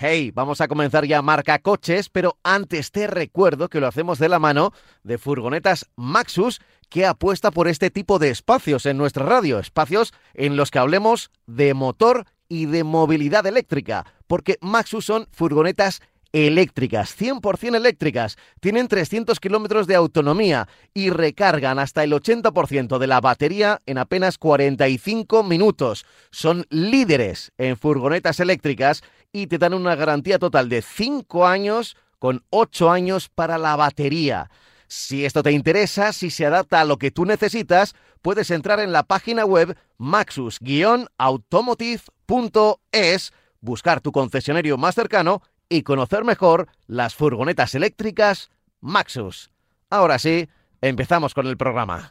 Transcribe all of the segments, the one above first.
Hey, vamos a comenzar ya marca coches, pero antes te recuerdo que lo hacemos de la mano de furgonetas Maxus, que apuesta por este tipo de espacios en nuestra radio, espacios en los que hablemos de motor y de movilidad eléctrica, porque Maxus son furgonetas eléctricas, 100% eléctricas, tienen 300 kilómetros de autonomía y recargan hasta el 80% de la batería en apenas 45 minutos. Son líderes en furgonetas eléctricas y te dan una garantía total de 5 años con 8 años para la batería. Si esto te interesa, si se adapta a lo que tú necesitas, puedes entrar en la página web maxus-automotive.es, buscar tu concesionario más cercano y conocer mejor las furgonetas eléctricas Maxus. Ahora sí, empezamos con el programa.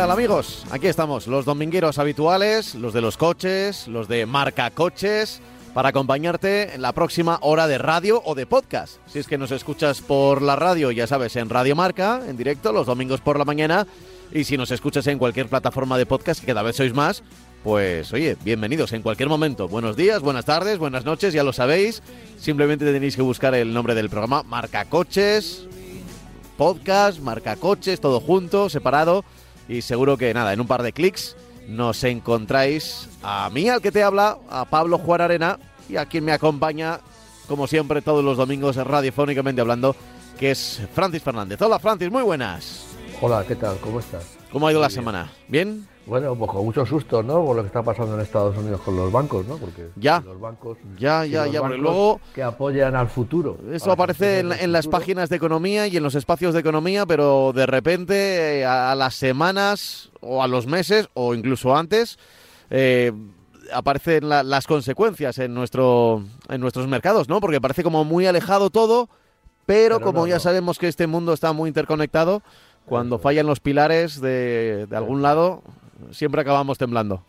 tal amigos? Aquí estamos, los domingueros habituales, los de los coches, los de marca coches, para acompañarte en la próxima hora de radio o de podcast. Si es que nos escuchas por la radio, ya sabes, en Radio Marca, en directo, los domingos por la mañana. Y si nos escuchas en cualquier plataforma de podcast, que cada vez sois más, pues oye, bienvenidos en cualquier momento. Buenos días, buenas tardes, buenas noches, ya lo sabéis. Simplemente tenéis que buscar el nombre del programa, Marca Coches, podcast, Marca Coches, todo junto, separado. Y seguro que nada, en un par de clics nos encontráis a mí, al que te habla, a Pablo Juan Arena y a quien me acompaña, como siempre, todos los domingos radiofónicamente hablando, que es Francis Fernández. Hola Francis, muy buenas. Hola, ¿qué tal? ¿Cómo estás? ¿Cómo ha ido Muy la bien. semana? ¿Bien? Bueno, pues con mucho susto, ¿no? Por lo que está pasando en Estados Unidos con los bancos, ¿no? Porque Ya. los bancos, Ya, ya, ya, porque luego que apoyan al futuro. Eso aparece en, en las páginas de economía y en los espacios de economía, pero de repente eh, a, a las semanas o a los meses o incluso antes eh, aparecen la- las consecuencias en nuestro en nuestros mercados, ¿no? Porque parece como muy alejado todo, pero, Pero como no, ya no. sabemos que este mundo está muy interconectado, cuando fallan los pilares de, de algún lado, siempre acabamos temblando.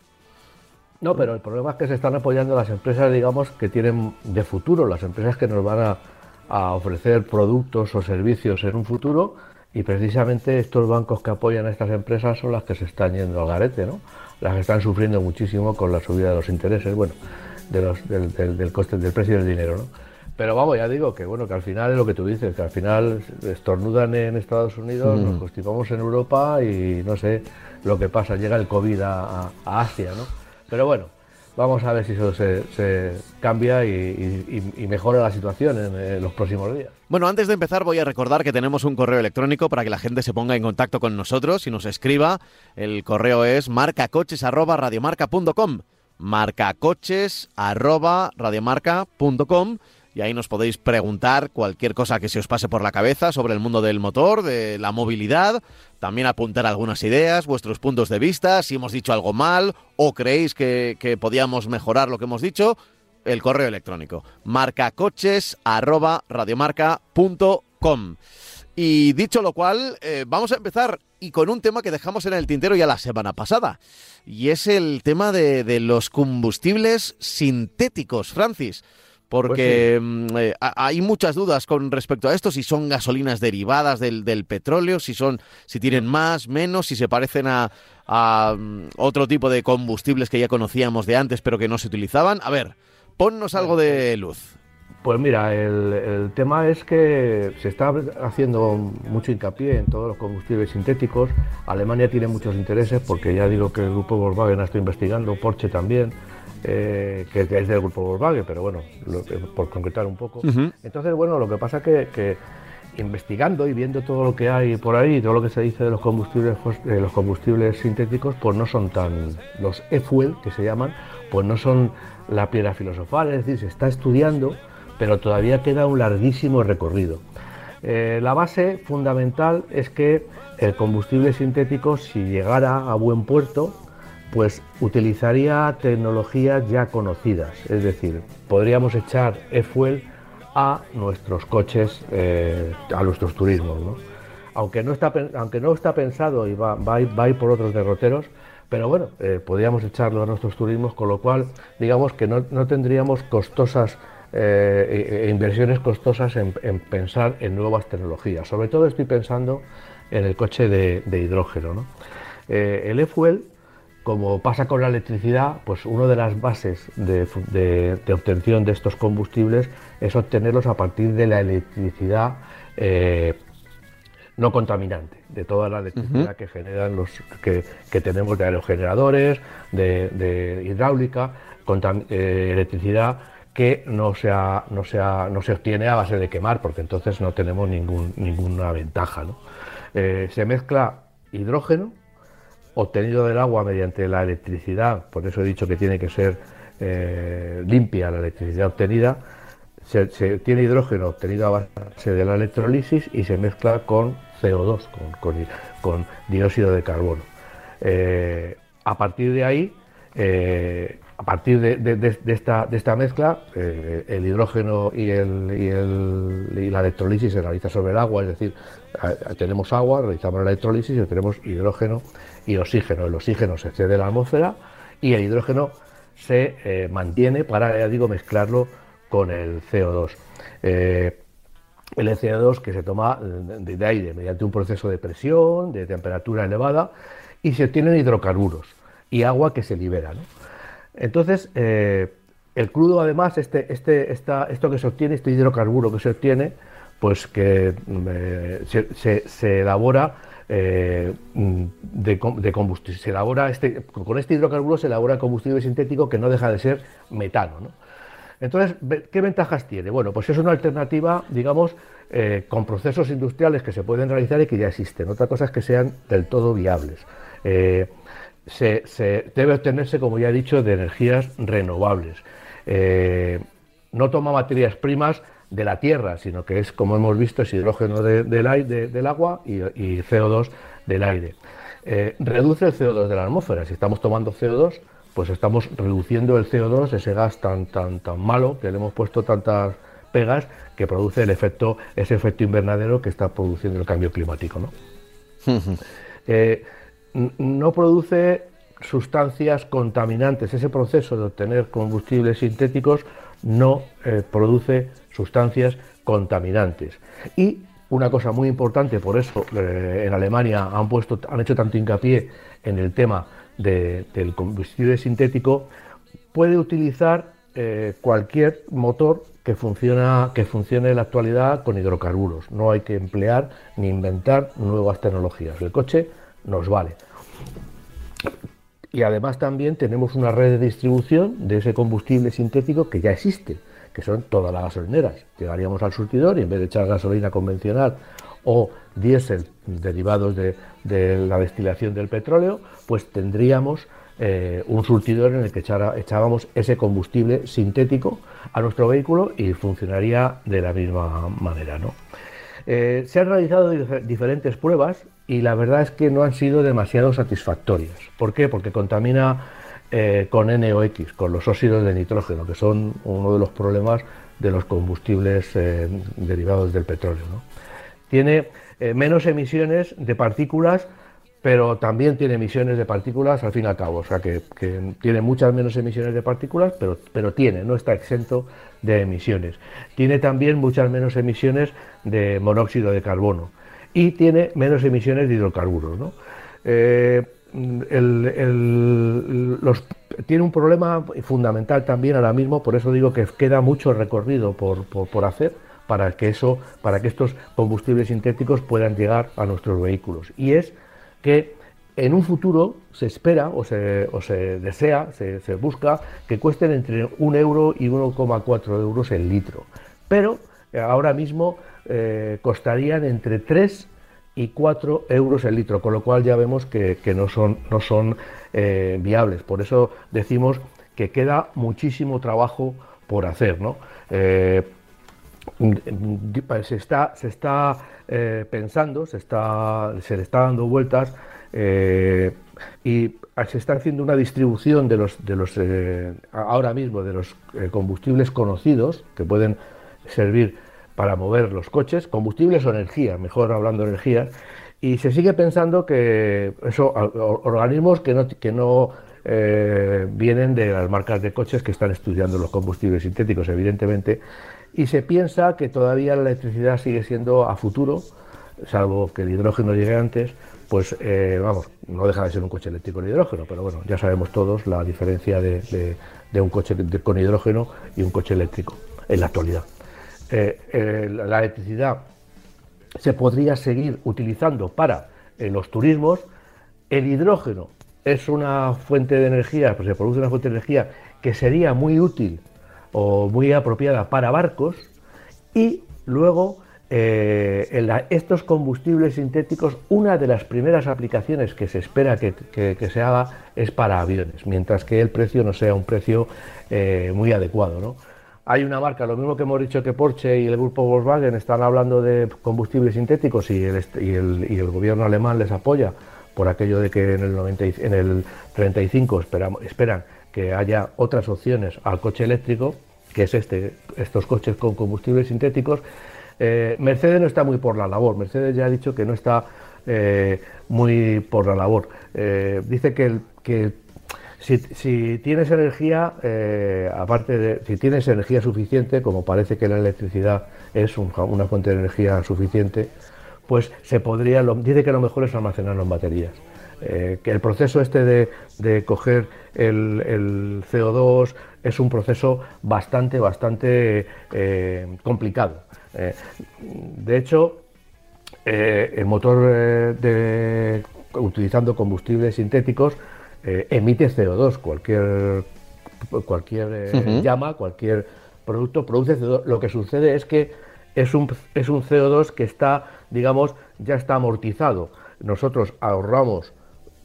No, pero el problema es que se están apoyando las empresas, digamos, que tienen de futuro, las empresas que nos van a, ofrecer productos o servicios en un futuro y precisamente estos bancos que apoyan a estas empresas son las que se están yendo al garete, ¿no? Las que están sufriendo muchísimo con la subida de los intereses, bueno, del coste del precio del dinero, ¿no? Pero vamos, ya digo que bueno, que al final es lo que tú dices, que al final estornudan en Estados Unidos, nos constipamos en Europa y no sé lo que pasa, llega el COVID a, a- Asia, ¿no? Pero bueno, vamos a ver si eso se, se cambia y, y- y- y mejora la situación en, en los próximos días. Bueno, antes de empezar voy a recordar que tenemos un correo electrónico para que la gente se ponga en contacto con nosotros y nos escriba. El correo es marcacoches@radiomarca.com. marcacoches@radiomarca.com y ahí nos podéis preguntar cualquier cosa que se os pase por la cabeza sobre el mundo del motor, de la movilidad, también apuntar algunas ideas, vuestros puntos de vista, si hemos dicho algo mal o creéis que, que podíamos mejorar lo que hemos dicho, el correo electrónico marcacoches@radiomarca.com. Y dicho lo cual, eh, vamos a empezar y con un tema que dejamos en el tintero ya la semana pasada. Y es el tema de, de los combustibles sintéticos, Francis. Porque mm, eh, ha- hay muchas dudas con respecto a esto, si son gasolinas derivadas del, del petróleo, si son, si tienen más, menos, si se parecen a, a, mm, otro tipo de combustibles que ya conocíamos de antes pero que no se utilizaban. A ver, ponnos algo de luz. Pues mira, el, el tema es que se está haciendo mucho hincapié en todos los combustibles sintéticos. Alemania tiene muchos intereses porque ya digo que el grupo Volkswagen está investigando, Porsche también. Eh, que es del grupo Volkswagen, pero bueno, por concretar un poco. Entonces, bueno, lo que pasa es que, investigando y viendo todo lo que hay por ahí, todo lo que se dice de los combustibles, de los combustibles sintéticos, pues no son tan, los e-fuel que se llaman, pues no son la piedra filosofal, es decir, se está estudiando, pero todavía queda un larguísimo recorrido. Eh, la base fundamental es que el combustible sintético, si llegara a buen puerto, pues utilizaría tecnologías ya conocidas, es decir, podríamos echar e-fuel a nuestros coches, eh, a nuestros turismos. Aunque, no está, aunque no está pensado y va, va, a ir por otros derroteros, pero bueno, eh, podríamos echarlo a nuestros turismos, con lo cual, digamos que no, tendríamos costosas eh, e, e inversiones costosas en, pensar en nuevas tecnologías. Sobre todo estoy pensando en el coche de, hidrógeno. el e-fuel como pasa con la electricidad, pues una de las bases de, obtención de estos combustibles es obtenerlos a partir de la electricidad eh, no contaminante, de toda la electricidad que generan los que, tenemos de aerogeneradores, de, hidráulica, eh, electricidad que no, sea, no, sea, no se obtiene a base de quemar, porque entonces no tenemos ningún, ninguna ventaja. Eh, se mezcla hidrógeno obtenido del agua mediante la electricidad, por eso he dicho que tiene que ser eh, limpia la electricidad obtenida, se, tiene hidrógeno obtenido a base de la electrolisis y se mezcla con CO2, con, dióxido de carbono. Eh, a partir de ahí, eh, a partir de, esta, mezcla, el hidrógeno y, y, la electrolisis se realiza sobre el agua, es decir, tenemos agua, realizamos la electrolisis y tenemos hidrógeno y oxígeno. El oxígeno se excede la atmósfera y el hidrógeno se eh, mantiene para, ya digo, mezclarlo con el CO2. Eh, el CO2 que se toma de, aire mediante un proceso de presión, de temperatura elevada, y se obtienen hidrocarburos y agua que se libera. Entonces, eh, el crudo, además, este, este, esto que se obtiene, este hidrocarburo que se obtiene, pues que se, se elabora eh, de, combustible. Se elabora este, con este hidrocarburo se elabora combustible sintético que no deja de ser metano. Entonces, ¿qué ventajas tiene? Bueno, pues es una alternativa, digamos, eh, con procesos industriales que se pueden realizar y que ya existen. Otra cosa es que sean del todo viables. Eh, se, debe obtenerse, como ya he dicho, de energías renovables. no toma materias primas de la Tierra, sino que es, como hemos visto, es hidrógeno del, aire, del agua y, CO2 del aire. Eh, reduce el CO2 de la atmósfera. Si estamos tomando CO2, pues estamos reduciendo el CO2, ese gas tan, tan, tan malo, que le hemos puesto tantas pegas, que produce el efecto, ese efecto invernadero que está produciendo el cambio climático. ¿no? Eh, no produce sustancias contaminantes. Ese proceso de obtener combustibles sintéticos no eh, produce sustancias contaminantes. Y una cosa muy importante, por eso eh, en Alemania han, puesto, han hecho tanto hincapié en el tema del combustible sintético, puede utilizar eh, cualquier motor que, funciona, que funcione en la actualidad con hidrocarburos. No hay que emplear ni inventar nuevas tecnologías. El coche nos vale. Y además también tenemos una red de distribución de ese combustible sintético que ya existe que son todas las gasolineras. Llegaríamos al surtidor y en vez de echar gasolina convencional o diésel derivados de, la destilación del petróleo, pues tendríamos eh, un surtidor en el que echábamos ese combustible sintético a nuestro vehículo y funcionaría de la misma manera. ¿no? Eh, se han realizado diferentes pruebas y la verdad es que no han sido demasiado satisfactorias. ¿Por qué? Porque contamina eh, con NOx, con los óxidos de nitrógeno, que son uno de los problemas de los combustibles eh, derivados del petróleo. Tiene eh, menos emisiones de partículas, pero también tiene emisiones de partículas al fin y al cabo. O sea que, tiene muchas menos emisiones de partículas, pero, tiene, no está exento de emisiones. Tiene también muchas menos emisiones de monóxido de carbono y tiene menos emisiones de hidrocarburos. Tiene un problema fundamental también ahora mismo, por eso digo que queda mucho recorrido por, hacer para que, eso, para que estos combustibles sintéticos puedan llegar a nuestros vehículos. Y es que en un futuro se espera o se, desea, se, busca que cuesten entre un euro y 1,4 euros el litro. Pero eh, ahora mismo eh, costarían entre 3 y 4 euros el litro, con lo cual ya vemos que, no son, no son eh, viables. Por eso decimos que queda muchísimo trabajo por hacer. se está, se está pensando, se, está, se le está dando vueltas eh, y se está haciendo una distribución de los, de los eh, ahora mismo de los eh, combustibles conocidos que pueden servir para mover los coches, combustibles o energía, mejor hablando de energía, y se sigue pensando que organismos que no, que no vienen de las marcas de coches que están estudiando los combustibles sintéticos, evidentemente, y se piensa que todavía la electricidad sigue siendo a futuro, salvo que el hidrógeno llegue antes, pues eh, vamos, no deja de ser un coche eléctrico de hidrógeno, pero bueno, ya sabemos todos la diferencia de, un coche con hidrógeno y un coche eléctrico en la actualidad. Eh, eh, la electricidad se podría seguir utilizando para los turismos. El hidrógeno es una fuente de energía, pues se produce una fuente de energía que sería muy útil o muy apropiada para barcos y luego eh, estos combustibles sintéticos, una de las primeras aplicaciones que se espera que, se haga es para aviones, mientras que el precio no sea un precio eh, muy adecuado. Hay una marca, lo mismo que hemos dicho que Porsche y el grupo Volkswagen están hablando de combustibles sintéticos y el, gobierno alemán les apoya por aquello de que en el, en el 35 esperan que haya otras opciones al coche eléctrico, que es este, estos coches con combustibles sintéticos eh, Mercedes no está muy por la labor. Mercedes ya ha dicho que no está eh, muy por la labor. Eh, dice que, si, tienes energía, aparte de si tienes energía suficiente, como parece que la electricidad es una fuente de energía suficiente, pues se podría, dice que lo mejor es almacenarlo en baterías. que el proceso este de, coger el, CO2 es un proceso bastante, bastante complicado. Eh, de hecho, eh, el motor eh, de, utilizando combustibles sintéticos emite CO2. Cualquier, cualquier llama, cualquier producto produce CO2. Lo que sucede es que es un, es un CO2 que está, digamos, ya está amortizado. Nosotros ahorramos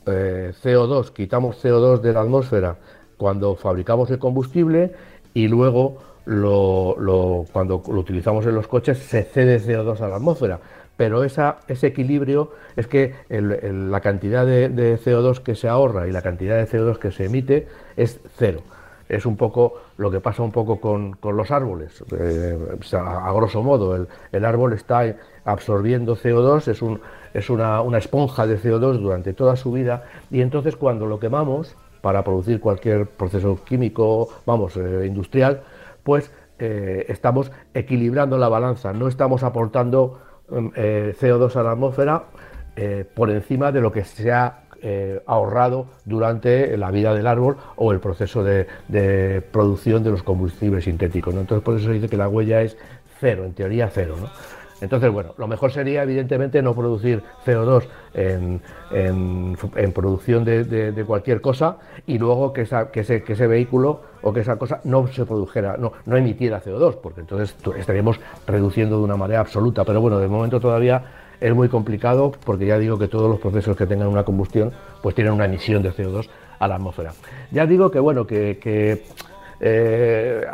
CO2, quitamos CO2 de la atmósfera cuando fabricamos el combustible y luego lo, cuando lo utilizamos en los coches se cede CO2 a la atmósfera, pero ese equilibrio es que la cantidad de, CO2 que se ahorra y la cantidad de CO2 que se emite es cero. Es un poco lo que pasa un poco con, los árboles. Eh, a, grosso modo, el, árbol está absorbiendo CO2, es, un, es una, esponja de CO2 durante toda su vida y entonces cuando lo quemamos para producir cualquier proceso químico, vamos, eh, industrial, pues eh, estamos equilibrando la balanza, no estamos aportando eh, CO2 a la atmósfera eh, por encima de lo que se ha ahorrado durante la vida del árbol o el proceso de, producción de los combustibles sintéticos. Entonces por eso se dice que la huella es cero, en teoría cero. ¿no? Entonces, bueno, lo mejor sería evidentemente no producir CO2 en, producción de, cualquier cosa y luego que, ese, vehículo o que esa cosa no se produjera, no, no emitiera CO2, porque entonces estaríamos reduciendo de una manera absoluta. Pero bueno, de momento todavía es muy complicado porque ya digo que todos los procesos que tengan una combustión pues tienen una emisión de CO2 a la atmósfera. Ya digo que bueno, que, eh,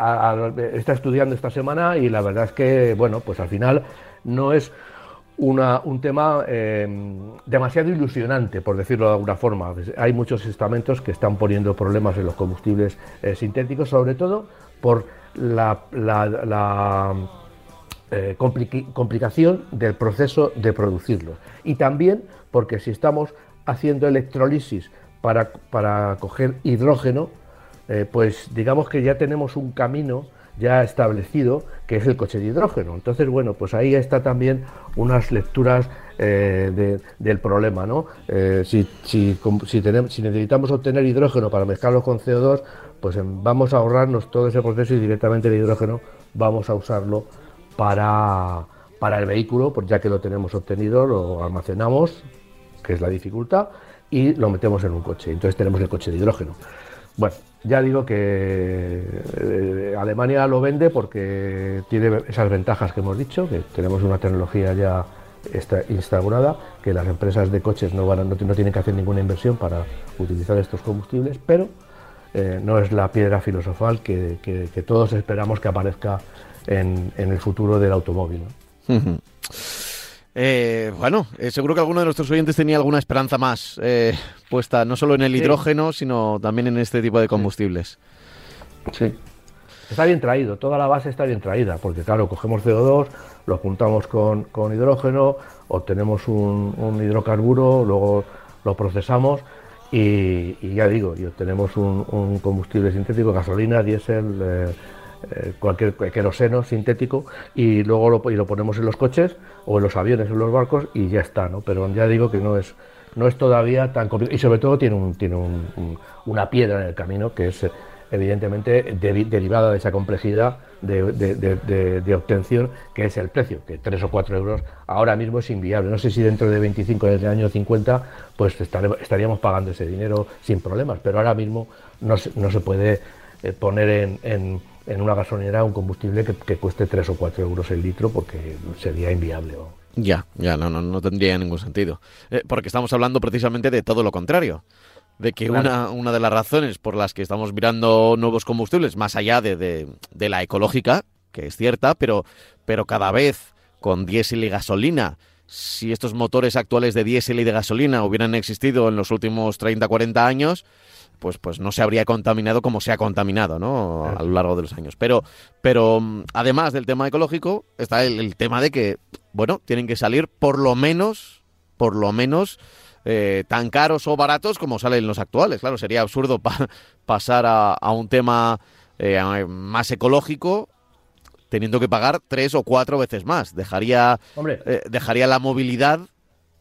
está estudiando esta semana y la verdad es que, bueno, pues al final no es un tema eh, demasiado ilusionante, por decirlo de alguna forma. Hay muchos estamentos que están poniendo problemas en los combustibles eh, sintéticos, sobre todo por la, eh, complicación del proceso de producirlos. Y también porque si estamos haciendo electrolisis para, para coger hidrógeno, pues digamos que ya tenemos un camino ya establecido, que es el coche de hidrógeno. Entonces, bueno, pues ahí está también unas lecturas eh, del problema, ¿no? Eh, si, necesitamos obtener hidrógeno para mezclarlo con CO2, pues vamos a ahorrarnos todo ese proceso y directamente el hidrógeno vamos a usarlo para, para el vehículo, pues ya que lo tenemos obtenido, lo almacenamos, que es la dificultad, y lo metemos en un coche. Entonces tenemos el coche de hidrógeno. Bueno, ya digo que eh, Alemania lo vende porque tiene esas ventajas que hemos dicho, que tenemos una tecnología ya está instaurada, que las empresas de coches no, van no, tienen que hacer ninguna inversión para utilizar estos combustibles, pero eh, no es la piedra filosofal que todos esperamos que aparezca en, en el futuro del automóvil. ¿no? Eh, bueno, eh, seguro que alguno de nuestros oyentes tenía alguna esperanza más eh, puesta no solo en el Sí. hidrógeno, sino también en este tipo de combustibles. Sí. Está bien traído, toda la base está bien traída, porque claro, cogemos CO2, lo juntamos con, con hidrógeno, obtenemos un, un hidrocarburo, luego lo procesamos y, y ya digo, y obtenemos un, un combustible sintético, gasolina, diésel, eh, cualquier queroseno sintético y luego lo, y lo ponemos en los coches o en los aviones, en los barcos y ya está, ¿no? Pero ya digo que no es no es todavía tan complicado y sobre todo tiene tiene un- un- una piedra en el camino que es evidentemente deri- derivada de esa complejidad de, obtención que es el precio, que 3 o 4 euros ahora mismo es inviable. No sé si dentro de 25 del año 50 pues estaríamos pagando ese dinero sin problemas, pero ahora mismo no se, puede eh, poner en- en una gasolinera un combustible que, que cueste 3 o 4 euros el litro porque sería inviable. ¿no? Ya, ya, no, no, no tendría ningún sentido. Eh, porque estamos hablando precisamente de todo lo contrario. De que Claro. una, una de las razones por las que estamos mirando nuevos combustibles, más allá de, de- de la ecológica, que es cierta, pero, pero cada vez con diésel y gasolina, si estos motores actuales de diésel y de gasolina hubieran existido en los últimos 30, 40 años, pues, pues no se habría contaminado como se ha contaminado, ¿no? A lo largo de los años. Pero, pero mm, además del tema ecológico, está el, el tema de que, bueno, tienen que salir por lo menos, por lo menos, eh, tan caros o baratos como salen los actuales. Claro, sería absurdo pa- pasar a, a un tema eh, más ecológico teniendo que pagar tres o cuatro veces más. Dejaría, Hombre, eh, dejaría la movilidad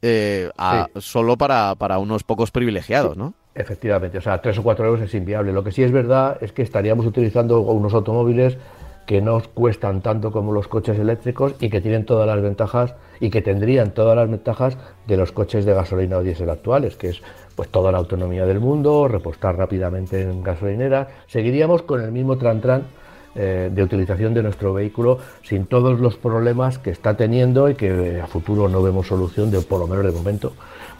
eh, a- solo para, para unos pocos privilegiados, ¿no? Efectivamente, o sea, 3 o 4 euros es inviable. Lo que sí es verdad es que estaríamos utilizando unos automóviles que no cuestan tanto como los coches eléctricos y que tienen todas las ventajas y que tendrían todas las ventajas de los coches de gasolina o diésel actuales, que es pues toda la autonomía del mundo, repostar rápidamente en gasolineras. Seguiríamos con el mismo tran-tran eh, de utilización de nuestro vehículo sin todos los problemas que está teniendo y que a futuro no vemos solución, de, por lo menos de momento,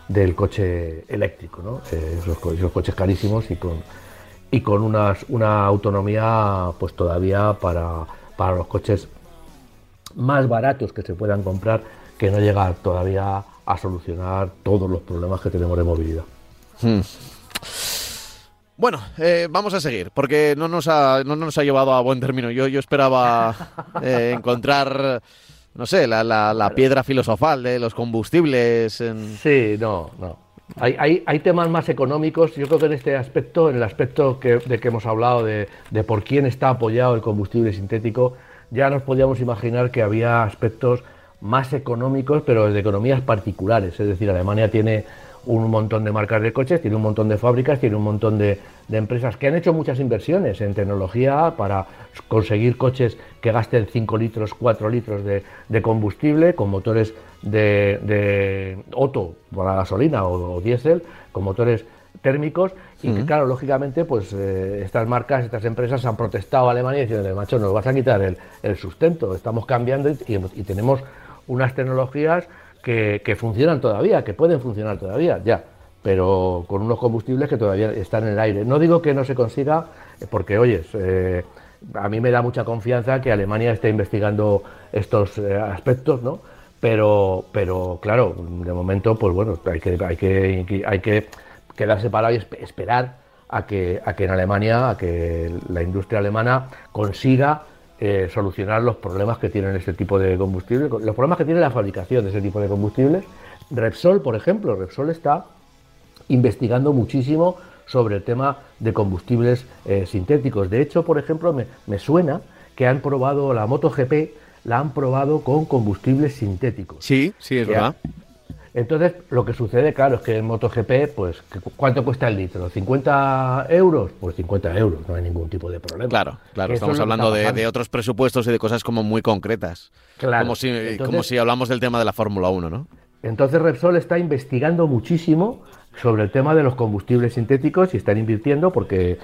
del coche eléctrico, ¿no? Eh, esos, co- esos coches carísimos y con, y con unas, una autonomía pues todavía para, para los coches más baratos que se puedan comprar que no llega todavía a solucionar todos los problemas que tenemos de movilidad. Hmm. Bueno, eh, vamos a seguir, porque no nos ha, no nos ha llevado a buen término. Yo, yo esperaba eh, encontrar, no sé, la, la- la piedra filosofal de los combustibles. En... Sí, no, no. Hay, hay, hay temas más económicos. Yo creo que en este aspecto, en el aspecto que, de que hemos hablado de, de por quién está apoyado el combustible sintético, ya nos podíamos imaginar que había aspectos más económicos, pero de economías particulares. Es decir, Alemania tiene un montón de marcas de coches, tiene un montón de fábricas, tiene un montón de, de empresas que han hecho muchas inversiones en tecnología para conseguir coches que gasten 5 litros, 4 litros de, de combustible con motores de, de Otto para gasolina o, o diésel, con motores térmicos. Y que claro, lógicamente pues eh, estas marcas, estas empresas han protestado a Alemania diciendo, macho, nos vas a quitar el, el sustento, estamos cambiando y, y- y tenemos unas tecnologías que, funcionan todavía, que pueden funcionar todavía, ya, pero con unos combustibles que todavía están en el aire. No digo que no se consiga, eh, porque oyes, eh, a mí me da mucha confianza que Alemania esté investigando estos eh, aspectos, ¿no? Pero, pero claro, de momento, pues bueno, hay que, hay que, hay que quedarse parado y esp- esperar a que, a que en Alemania, a que la industria alemana consiga eh, solucionar los problemas que tienen este tipo de combustible, los problemas que tiene la fabricación de ese tipo de combustibles. Repsol, por ejemplo, Repsol está investigando muchísimo sobre el tema de combustibles eh, sintéticos. De hecho, por ejemplo, me, me suena que han probado la MotoGP, la han probado con combustibles sintéticos. Sí, sí, es verdad. Entonces, lo que sucede, claro, es que en MotoGP, pues, ¿cu- ¿cuánto cuesta el litro? ¿50 euros? Pues 50 euros, no hay ningún tipo de problema. Claro, claro, estamos es hablando de, otros presupuestos y de cosas como muy concretas. Claro, Como si, entonces- como si hablamos del tema de la Fórmula 1, ¿no? Entonces Repsol está investigando muchísimo sobre el tema de los combustibles sintéticos y están invirtiendo porque,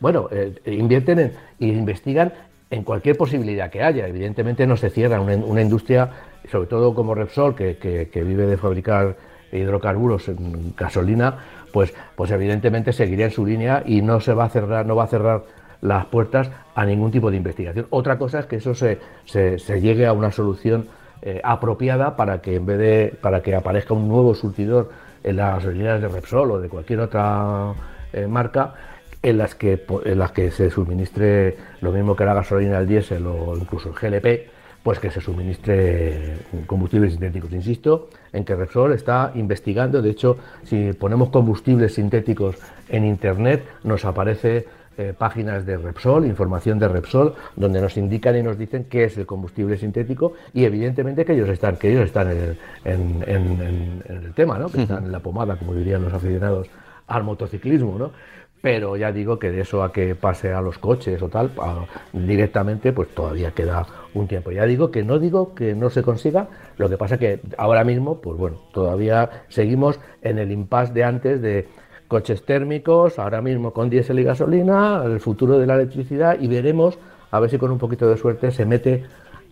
bueno, eh, invierten en, e investigan en cualquier posibilidad que haya. Evidentemente no se cierra una, industria, sobre todo como Repsol, que, vive de fabricar hidrocarburos en gasolina, pues, pues evidentemente seguiría en su línea y no se va a cerrar, no va a cerrar las puertas a ningún tipo de investigación. Otra cosa es que eso se, se, llegue a una solución eh, apropiada para que en vez de para que aparezca un nuevo surtidor en las gasolineras de Repsol o de cualquier otra eh, marca en las que en las que se suministre lo mismo que la gasolina, el diésel o incluso el GLP, pues que se suministre combustibles sintéticos. Insisto en que Repsol está investigando, de hecho, si ponemos combustibles sintéticos en internet, nos aparece eh, páginas de Repsol, información de Repsol, donde nos indican y nos dicen qué es el combustible sintético y evidentemente que ellos están, que ellos están en el, tema, ¿no? que están en la pomada, como dirían los aficionados al motociclismo, ¿no? Pero ya digo que de eso a que pase a los coches o tal, directamente, pues todavía queda un tiempo. Ya digo que no digo que no se consiga, lo que pasa que ahora mismo, pues bueno, todavía seguimos en el impasse de antes de coches térmicos, ahora mismo con diésel y gasolina, el futuro de la electricidad y veremos a ver si con un poquito de suerte se mete,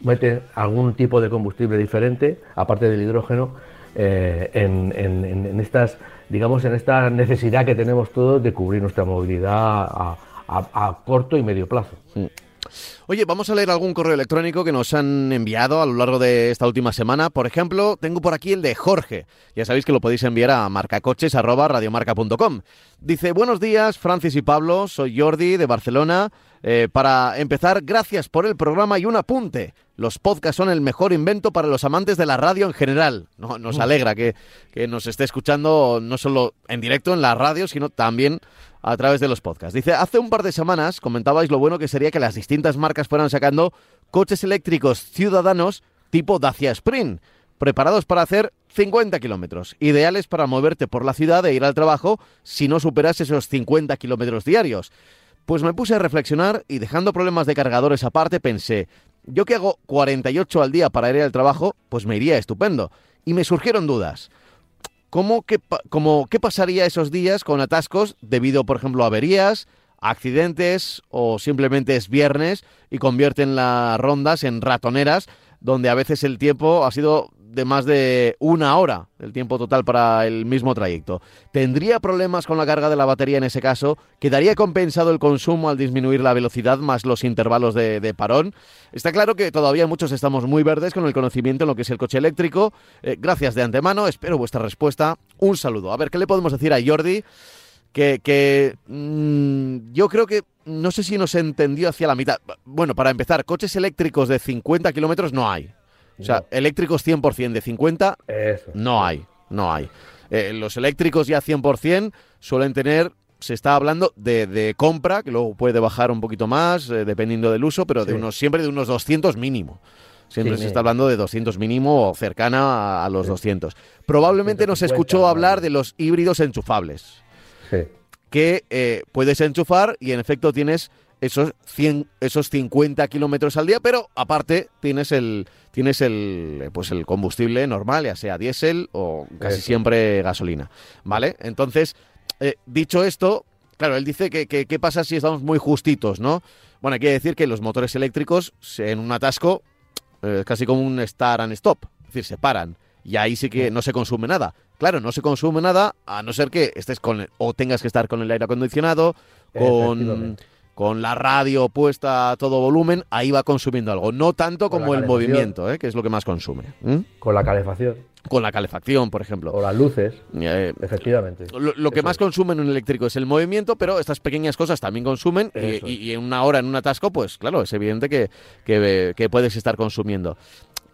mete algún tipo de combustible diferente, aparte del hidrógeno, eh, en, estas, digamos, en esta necesidad que tenemos todos de cubrir nuestra movilidad a, corto y medio plazo. Oye, vamos a leer algún correo electrónico que nos han enviado a lo largo de esta última semana. Por ejemplo, tengo por aquí el de Jorge. Ya sabéis que lo podéis enviar a marcacoches.radiomarca.com. Dice, buenos días, Francis y Pablo. Soy Jordi de Barcelona. Eh, para empezar, gracias por el programa y un apunte. Los podcasts son el mejor invento para los amantes de la radio en general. nos alegra que, que nos esté escuchando no solo en directo en la radio, sino también a través de los podcasts. Dice, hace un par de semanas comentabais lo bueno que sería que las distintas marcas fueran sacando coches eléctricos ciudadanos tipo Dacia Sprint, preparados para hacer 50 kilómetros, ideales para moverte por la ciudad e ir al trabajo si no superas esos 50 kilómetros diarios. Pues me puse a reflexionar y dejando problemas de cargadores aparte pensé, yo que hago 48 al día para ir al trabajo, pues me iría estupendo. Y me surgieron dudas. ¿Cómo que, ¿Qué pasaría esos días con atascos debido, por ejemplo, a averías, accidentes o simplemente es viernes y convierten las rondas en ratoneras donde a veces el tiempo ha sido de más de una hora el tiempo total para el mismo trayecto. ¿Tendría problemas con la carga de la batería en ese caso? ¿Quedaría compensado el consumo al disminuir la velocidad más los intervalos de, parón? Está claro que todavía muchos estamos muy verdes con el conocimiento en lo que es el coche eléctrico. Eh, gracias de antemano, espero vuestra respuesta. Un saludo. A ver, ¿qué le podemos decir a Jordi? Que, mm, yo creo que no sé si nos entendió hacia la mitad. Bueno, para empezar, coches eléctricos de 50 kilómetros no hay. O sea, eléctricos 100% de 50 no hay, no hay. Eh, los eléctricos ya 100% suelen tener, se está hablando de, compra, que luego puede bajar un poquito más, eh, dependiendo del uso, pero de unos siempre de unos 200 mínimo. Siempre se está hablando de 200 mínimo o cercana a, los 200. Probablemente nos escuchó hablar de los híbridos enchufables. Que eh, puedes enchufar y en efecto tienes esos, 100, esos 50 kilómetros al día, pero aparte tienes el, tienes el, pues el combustible normal, ya sea diésel o casi siempre gasolina. ¿Vale? Entonces, eh, dicho esto, claro, él dice que qué pasa si estamos muy justitos, ¿no? Bueno, hay que decir que los motores eléctricos en un atasco es eh, casi como un start and stop, es decir, se paran y ahí sí que no se consume nada. Claro, no se consume nada a no ser que estés con o tengas que estar con el aire acondicionado, con con la radio puesta a todo volumen, ahí va consumiendo algo. No tanto como el movimiento, ¿eh? que es lo que más consume. Con la calefacción. Con la calefacción, por ejemplo. O las luces. Eh, efectivamente. Lo, que más consume en un eléctrico es el movimiento, pero estas pequeñas cosas también consumen. Y, en una hora en un atasco, pues claro, es evidente que, que puedes estar consumiendo.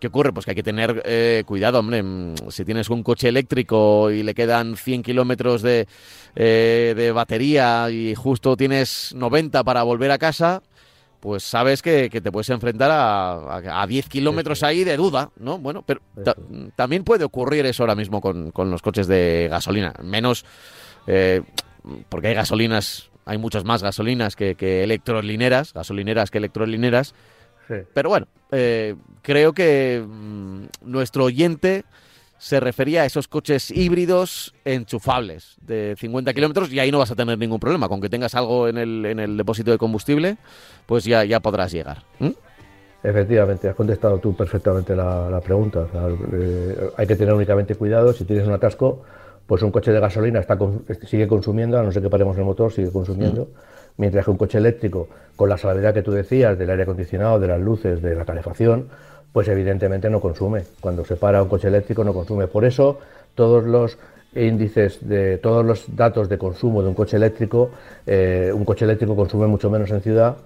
¿Qué ocurre? Pues que hay que tener eh, cuidado, hombre. Mm, si tienes un coche eléctrico y le quedan 100 kilómetros de, eh, de batería y justo tienes 90 para volver a casa, pues sabes que, te puedes enfrentar a, a, 10 kilómetros ahí de duda, ¿no? Bueno, pero también puede ocurrir eso ahora mismo con, con los coches de gasolina. Menos eh, porque hay gasolinas, hay muchas más gasolinas que, que electrolineras, gasolineras que electrolineras pero bueno, eh, creo que mm, nuestro oyente se refería a esos coches híbridos enchufables de 50 kilómetros y ahí no vas a tener ningún problema. Con que tengas algo en el, en el depósito de combustible, pues ya, ya podrás llegar. Efectivamente, has contestado tú perfectamente la, pregunta. Eh, hay que tener únicamente cuidado. Si tienes un atasco, pues un coche de gasolina está sigue consumiendo, a no ser que paremos el motor, sigue consumiendo. Mientras que un coche eléctrico, con la salvedad que tú decías del aire acondicionado, de las luces, de la calefacción, pues evidentemente no consume. Cuando se para un coche eléctrico no consume. Por eso todos los índices de todos los datos de consumo de un coche eléctrico, eh, un coche eléctrico consume mucho menos en ciudad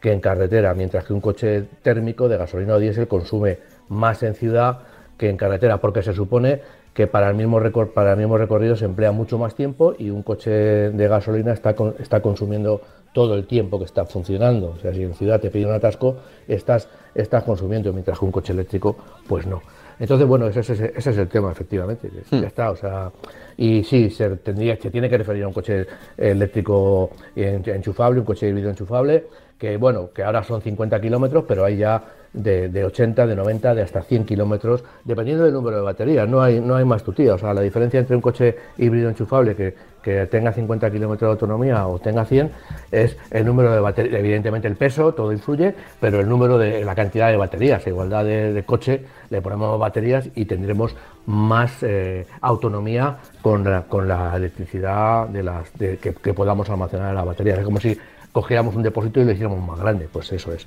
que en carretera, mientras que un coche térmico de gasolina o diésel consume más en ciudad que en carretera, porque se supone que para el mismo, para el mismo recorrido se emplea mucho más tiempo y un coche de gasolina está, está consumiendo todo el tiempo que está funcionando. O sea, si en ciudad te pide un atasco, estás, estás consumiendo, mientras que un coche eléctrico, pues no. Entonces, bueno, ese, es el tema, efectivamente. Ya hmm. está, o sea, y sí, se, tendría, se tiene que referir a un coche eléctrico enchufable, un coche híbrido enchufable, que bueno, que ahora son 50 kilómetros, pero hay ya de, 80, de 90, de hasta 100 kilómetros, dependiendo del número de baterías. No hay, no hay más tutía. O sea, la diferencia entre un coche híbrido enchufable que, que tenga 50 kilómetros de autonomía o tenga 100 es el número de baterías. Evidentemente el peso, todo influye, pero el número de la cantidad de baterías. A igualdad de, coche, le ponemos baterías y tendremos más eh, autonomía con la, con la electricidad de las, que, que podamos almacenar en la batería. Es como si cogiéramos un depósito y lo hiciéramos más grande, pues eso es.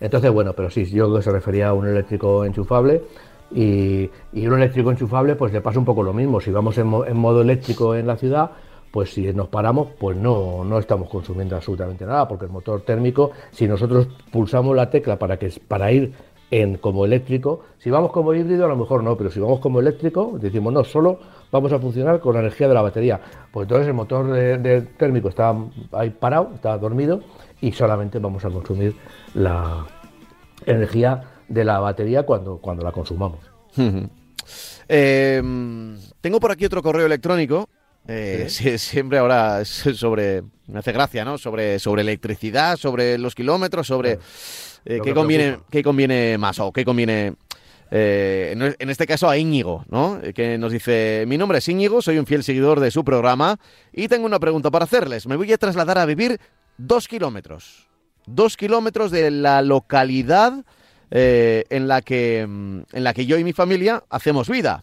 Entonces, bueno, pero sí, yo creo que se refería a un eléctrico enchufable y, un eléctrico enchufable pues le pasa un poco lo mismo. Si vamos en, modo eléctrico en la ciudad, pues si nos paramos, pues no, no estamos consumiendo absolutamente nada, porque el motor térmico, si nosotros pulsamos la tecla para, que, para ir en, como eléctrico. Si vamos como híbrido, a lo mejor no, pero si vamos como eléctrico, decimos no, solo vamos a funcionar con la energía de la batería. Pues entonces el motor de, térmico está ahí parado, está dormido y solamente vamos a consumir la energía de la batería cuando, cuando la consumamos. Em, tengo por aquí otro correo electrónico. Eh, siempre ahora es sobre, me hace gracia, ¿no? Sobre, sobre electricidad, sobre los kilómetros, sobre... Eh, ¿qué, conviene, ¿Qué conviene más o qué conviene eh, en este caso a Íñigo, ¿no? Eh, que nos dice, mi nombre es Íñigo, soy un fiel seguidor de su programa y tengo una pregunta para hacerles. Me voy a trasladar a vivir dos kilómetros, dos kilómetros de la localidad en, la que, mm, en la que yo y mi familia hacemos vida.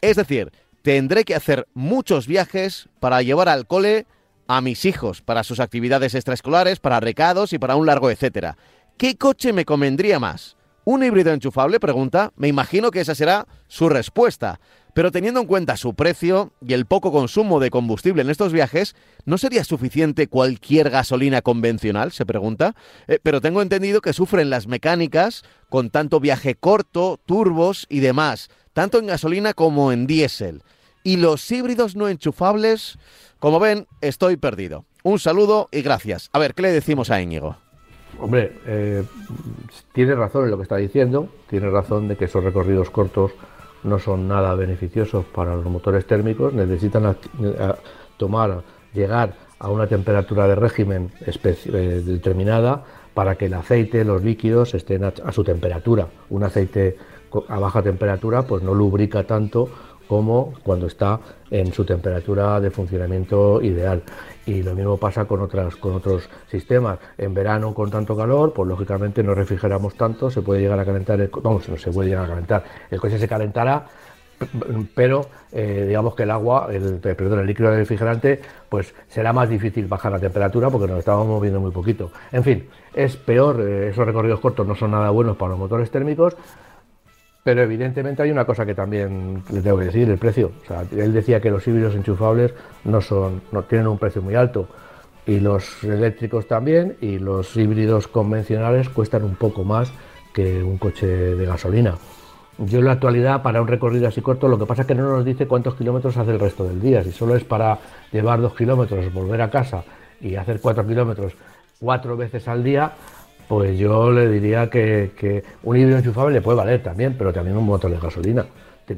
Es decir, tendré que hacer muchos viajes para llevar al cole a mis hijos, para sus actividades extraescolares, para recados y para un largo etcétera. ¿Qué coche me convendría más? ¿Un híbrido enchufable? Pregunta. Me imagino que esa será su respuesta. Pero teniendo en cuenta su precio y el poco consumo de combustible en estos viajes, ¿no sería suficiente cualquier gasolina convencional? Se pregunta. Eh, pero tengo entendido que sufren las mecánicas con tanto viaje corto, turbos y demás, tanto en gasolina como en diésel. Y los híbridos no enchufables, como ven, estoy perdido. Un saludo y gracias. A ver, ¿qué le decimos a Íñigo? Hombre, eh, tiene razón en lo que está diciendo, tiene razón de que esos recorridos cortos no son nada beneficiosos para los motores térmicos, necesitan tomar, llegar a una temperatura de régimen eh, determinada para que el aceite, los líquidos estén a, a, su temperatura. Un aceite a baja temperatura pues no lubrica tanto como cuando está en su temperatura de funcionamiento ideal. Y lo mismo pasa con, otras, con otros sistemas. En verano con tanto calor, pues lógicamente no refrigeramos tanto, se puede llegar a calentar, el, vamos, no se puede llegar a calentar, el coche se calentará, pero eh, digamos que el agua, el, perdón, el líquido refrigerante, pues será más difícil bajar la temperatura porque nos estamos moviendo muy poquito. En fin, es peor, eh, esos recorridos cortos no son nada buenos para los motores térmicos, pero evidentemente hay una cosa que también le tengo que decir, el precio. O sea, él decía que los híbridos enchufables no, son, no tienen un precio muy alto. Y los eléctricos también, y los híbridos convencionales cuestan un poco más que un coche de gasolina. Yo en la actualidad, para un recorrido así corto, lo que pasa es que no nos dice cuántos kilómetros hace el resto del día. Si solo es para llevar dos kilómetros, volver a casa y hacer cuatro kilómetros cuatro veces al día, pues yo le diría que, un híbrido enchufable le puede valer también, pero también un motor de gasolina.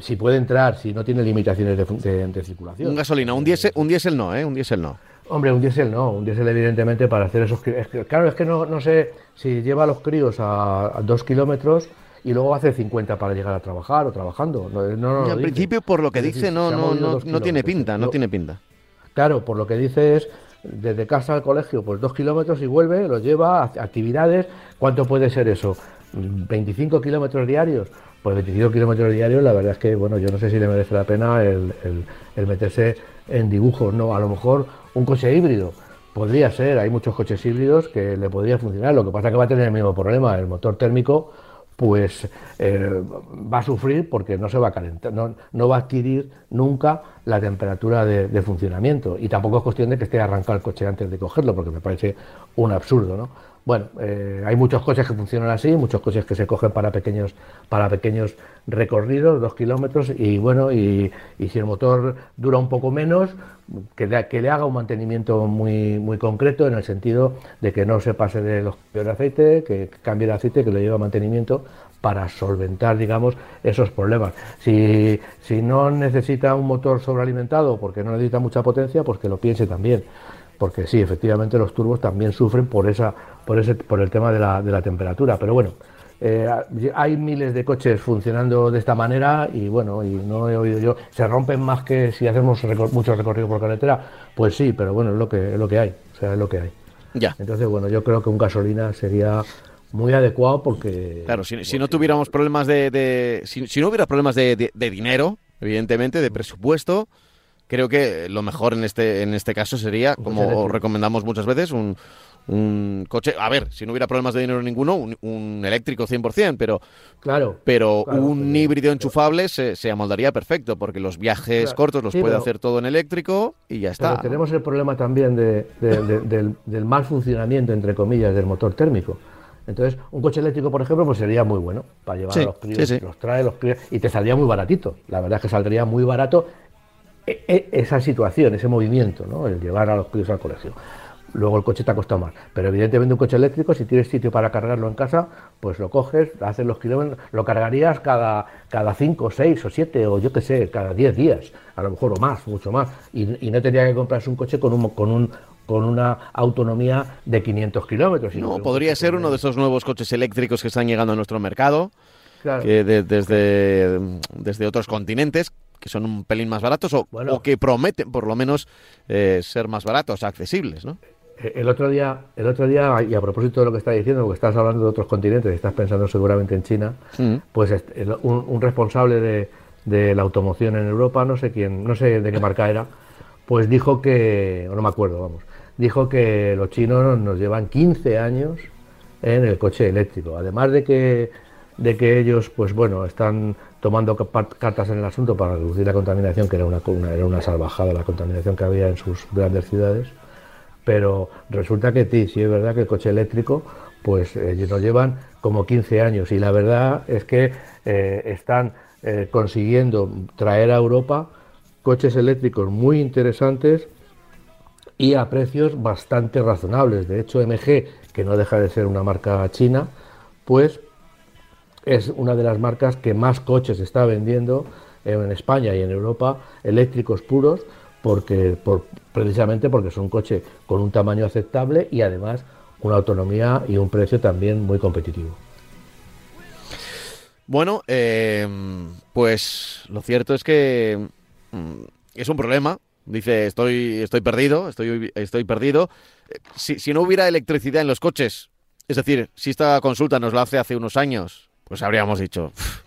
Si puede entrar, si no tiene limitaciones de, circulación. Un gasolina, un diésel, un diésel no, ¿eh? Un diésel no. Hombre, un diésel no, un diésel evidentemente para hacer esos... claro, es que no, sé si lleva a los críos a, dos kilómetros y luego hace 50 para llegar a trabajar o trabajando. No, no, no al principio, por lo que decir, dice, no, no, no, no tiene pinta, no tiene pinta. Claro, por lo que dice es desde casa al colegio, pues dos kilómetros y vuelve, lo lleva a actividades. ¿Cuánto puede ser eso? ¿25 kilómetros diarios? Pues 25 kilómetros diarios, la verdad es que, bueno, yo no sé si le merece la pena el, el- meterse en dibujos, ¿no? A lo mejor un coche híbrido. Podría ser, hay muchos coches híbridos que le podría funcionar, lo que pasa es que va a tener el mismo problema, el motor térmico pues eh, va a sufrir porque no se va a calentar, no, no va a adquirir nunca la temperatura de, funcionamiento y tampoco es cuestión de que esté arrancado el coche antes de cogerlo porque me parece un absurdo, ¿no? Bueno, eh, hay muchos coches que funcionan así, muchos coches que se cogen para pequeños, para pequeños recorridos, dos kilómetros, y bueno, y, y si el motor dura un poco menos, que, le- que le haga un mantenimiento muy, muy concreto en el sentido de que no se pase de los cambios de aceite, que cambie de aceite, que lo lleve a mantenimiento para solventar, digamos, esos problemas. Si, si no necesita un motor sobrealimentado porque no necesita mucha potencia, pues que lo piense también porque sí, efectivamente los turbos también sufren por esa, por ese, por el tema de la, de la temperatura. Pero bueno, eh, hay miles de coches funcionando de esta manera y bueno, y no he oído yo, se rompen más que si hacemos recor- mucho recorrido por carretera, pues sí, pero bueno, es lo que es lo que hay, o sea, es lo que hay. Ya. Entonces, bueno, yo creo que un gasolina sería muy adecuado porque Claro, si, si no tuviéramos problemas de... de- si, si no hubiera problemas de, de- de dinero, evidentemente, de presupuesto, creo que lo mejor en este, en este caso sería, como recomendamos muchas veces, un, un coche... A ver, si no hubiera problemas de dinero ninguno, un, un eléctrico 100%, pero, claro, pero Claro, un híbrido enchufable se, se amoldaría perfecto, porque los viajes Claro, cortos los sí, puede pero- hacer todo en eléctrico y ya está. Pero tenemos el problema también de- de- de- del, del mal funcionamiento, entre comillas, del motor térmico. Entonces, un coche eléctrico, por ejemplo, pues sería muy bueno para llevar Sí, a los críos, sí, sí. los trae, los críos, y te saldría muy baratito. La verdad es que saldría muy barato esa situación, ese movimiento, ¿no? El llevar a los críos al colegio. Luego el coche te ha costado más. Pero evidentemente un coche eléctrico, si tienes sitio para cargarlo en casa, pues lo coges, haces los kilómetros, lo cargarías cada, cada cinco, seis o siete, o yo qué sé, cada 10 días, a lo mejor o más, mucho más. Y, y no tendría que comprarse un coche con, un, con, un, con una autonomía de 500 kilómetros. No, podría ser uno de esos nuevos coches eléctricos que están llegando a nuestro mercado. Claro. que de- desde, desde otros continentes que son un pelín más baratos o, Bueno. o que prometen por lo menos eh, ser más baratos, accesibles, ¿no? Eh, El otro día, el otro día, y a propósito de lo que estás diciendo, porque estás hablando de otros continentes estás pensando seguramente en China, Mm. pues un, un responsable de, de la automoción en Europa, no sé quién, no sé de qué marca era, pues dijo que, no me acuerdo, vamos, dijo que los chinos nos llevan 15 años en el coche eléctrico. Además de que, de que ellos, pues bueno, están tomando ca- cartas en el asunto para reducir la contaminación, que era una, una- era una salvajada la contaminación que había en sus grandes ciudades pero resulta que sí, sí es verdad que el coche eléctrico pues eh, nos llevan como 15 años y la verdad es que eh, están eh, consiguiendo traer a Europa coches eléctricos muy interesantes y a precios bastante razonables. De hecho, MG, que no deja de ser una marca china, pues es una de las marcas que más coches está vendiendo en España y en Europa eléctricos puros porque por, precisamente porque es un coche con un tamaño aceptable y además una autonomía y un precio también muy competitivo. Bueno, eh, pues lo cierto es que mm, es un problema. Dice, estoy, estoy perdido, estoy, estoy perdido. Si, si no hubiera electricidad en los coches, es decir, si esta consulta nos la hace hace unos años, pues habríamos dicho, "Pf,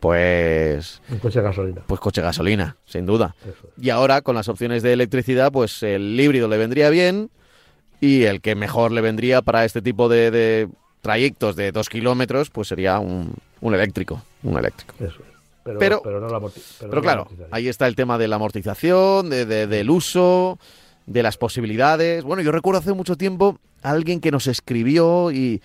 pues Un coche de gasolina. Pues coche gasolina, sin duda. Es. Y ahora con las opciones de electricidad, pues el híbrido le vendría bien y el que mejor le vendría para este tipo de, de trayectos de dos kilómetros, pues sería un, un eléctrico, un eléctrico. Eso es. Pero, Pero- pero no la Pero pero no claro, ahí está el tema de la amortización, de, de- del uso, de las posibilidades. Bueno, yo recuerdo hace mucho tiempo a alguien que nos escribió y,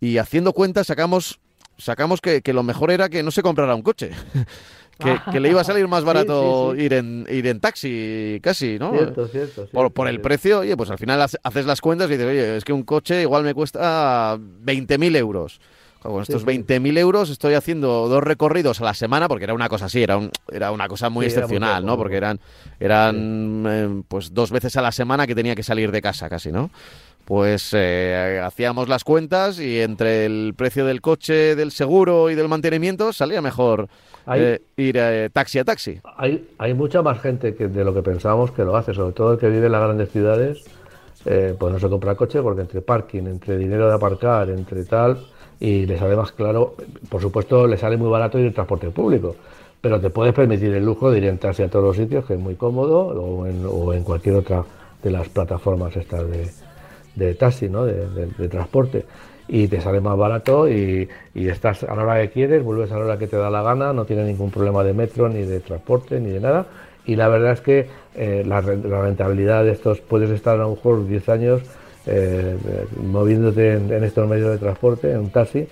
y haciendo cuentas sacamos, sacamos que, que lo mejor era que no se comprara un coche. que, que le iba a salir más barato sí, sí. Ir, en, ir en taxi, casi, ¿no? Cierto, cierto, por, cierto, por el precio, oye, pues al final hace- haces las cuentas y dices, oye, es que un coche igual me cuesta 20.000 euros. Con estos sí. 20.000 euros estoy haciendo dos recorridos a la semana, porque era una cosa así, era, un- era una cosa muy Sí, era muy excepcional, ¿no? Porque eran, eran eh, pues dos veces a la semana que tenía que salir de casa casi, ¿no? Pues eh, hacíamos las cuentas y entre el precio del coche, del seguro y del mantenimiento salía mejor eh, ir eh, taxi a taxi. Hay, hay mucha más gente que de lo que pensábamos que lo hace, sobre todo el que vive en las grandes ciudades, pues no se compra coche porque entre parking, entre dinero de aparcar, entre tal, y le sale más claro, por supuesto le sale muy barato ir en transporte público, pero te puedes permitir el lujo de ir en taxi a todos los sitios, que es muy cómodo, o en, o en cualquier otra de las plataformas estas de de taxi, ¿no? de, transporte. Y te sale más barato y, estás a la hora que quieres, vuelves a la hora que te da la gana, no tienes ningún problema de metro, ni de transporte, ni de nada. Y la verdad es que eh, la, rentabilidad de estos, puedes estar a lo mejor 10 años eh, moviéndote en, estos medios de transporte, en un taxi,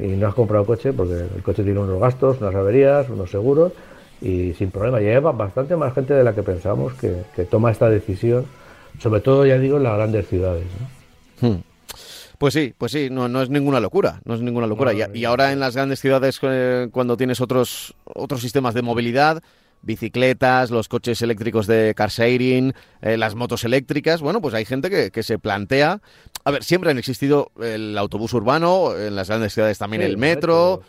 y no has comprado coche porque el coche tiene unos gastos, unas averías, unos seguros, y sin problema. Lleva bastante más gente de la que pensamos que toma esta decisión sobre todo, ya digo, en las grandes ciudades. Hmm. Pues sí, pues sí, no, no es ninguna locura, no es ninguna locura. y, ahora en las grandes ciudades, eh, cuando tienes otros, otros sistemas de movilidad, bicicletas, los coches eléctricos de car sharing, eh, las motos eléctricas, bueno, pues hay gente que, que, se plantea... A ver, siempre han existido el autobús urbano, en las grandes ciudades también el metro,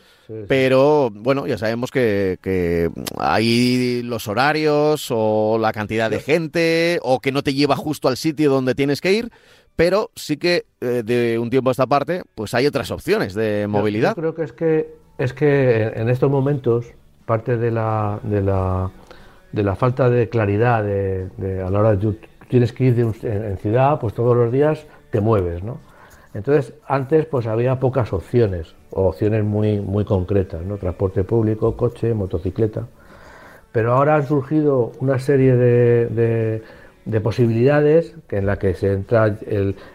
pero bueno, ya sabemos que, que, hay los horarios o la cantidad de gente o que no te lleva justo al sitio donde tienes que ir, pero sí que eh, de un tiempo a esta parte, pues hay otras opciones de movilidad. Yo creo que es que es que en estos momentos parte de la, de la, de la falta de claridad de, a la hora de tú tienes que ir de en, ciudad, pues todos los días te mueves, ¿no? Entonces, antes pues había pocas opciones, opciones muy, muy concretas, ¿no? Transporte público, coche, motocicleta. Pero ahora han surgido una serie de, de, posibilidades en la que se entra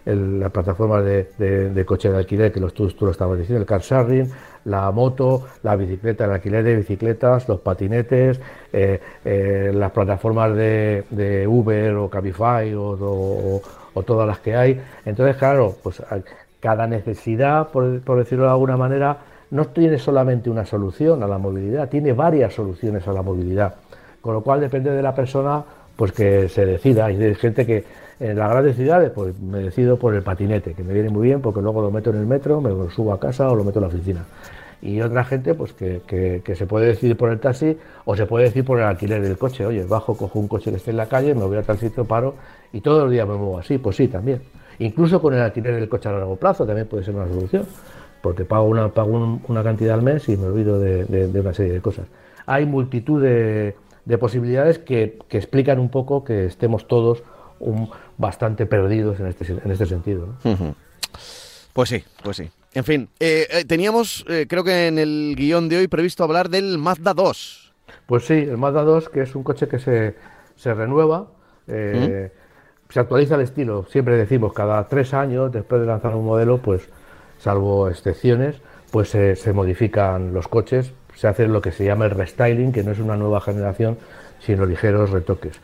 la plataforma de, de, coche de alquiler, que los, tú, tú, lo estabas diciendo, el car sharing, la moto, la bicicleta, el alquiler de bicicletas, los patinetes, eh, eh, las plataformas de, Uber o Cabify o todas las que hay. Entonces, claro, pues cada necesidad, por, decirlo de alguna manera, no tiene solamente una solución a la movilidad, tiene varias soluciones a la movilidad. Con lo cual depende de la persona pues que se decida. Hay gente que en las grandes ciudades pues me decido por el patinete, que me viene muy bien porque luego lo meto en el metro, me lo subo a casa o lo meto en la oficina. Y otra gente pues que, que, se puede decidir por el taxi o se puede decir por el alquiler del coche. Oye, bajo, cojo un coche que esté en la calle, me voy a tal sitio, paro y todos los días me muevo así, pues sí, también. Incluso con el alquiler del coche a largo plazo también puede ser una solución, porque pago una, pago una cantidad al mes y me olvido de, una serie de cosas. Hay multitud de, posibilidades que, explican un poco que estemos todos un, bastante perdidos en este, en este sentido. Pues sí, pues sí. En fin, eh, eh, teníamos, eh, creo que en el guion de hoy, previsto hablar del Mazda 2. Pues sí, el Mazda 2, que es un coche que se, se renueva. ¿Mm? se actualiza el estilo. Siempre decimos, cada tres años, después de lanzar un modelo, pues, salvo excepciones, pues se modifican los coches, se hace lo que se llama el restyling, que no es una nueva generación, sino ligeros retoques.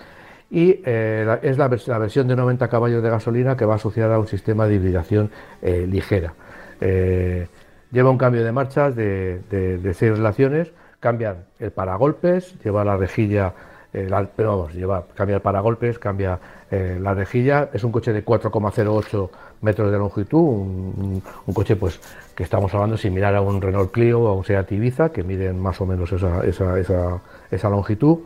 Y eh, es la, versión de 90 caballos de gasolina que va asociada a un sistema de hibridación eh, ligera. Eh, lleva un cambio de marchas de, de seis relaciones, cambian el paragolpes, lleva la rejilla eh, vamos, lleva, cambia el paragolpes, cambia eh, la rejilla, es un coche de 4,08 metros de longitud, un, coche pues que estamos hablando similar a un Renault Clio o a un Seat Ibiza, que miden más o menos esa, esa, esa, longitud.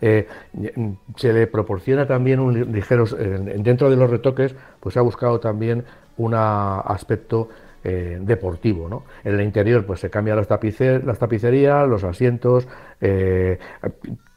Se le proporciona también un ligero, dentro de los retoques, pues se ha buscado también un aspecto deportivo. ¿no? En el interior pues se cambian las, tapicer, las tapicerías, los asientos,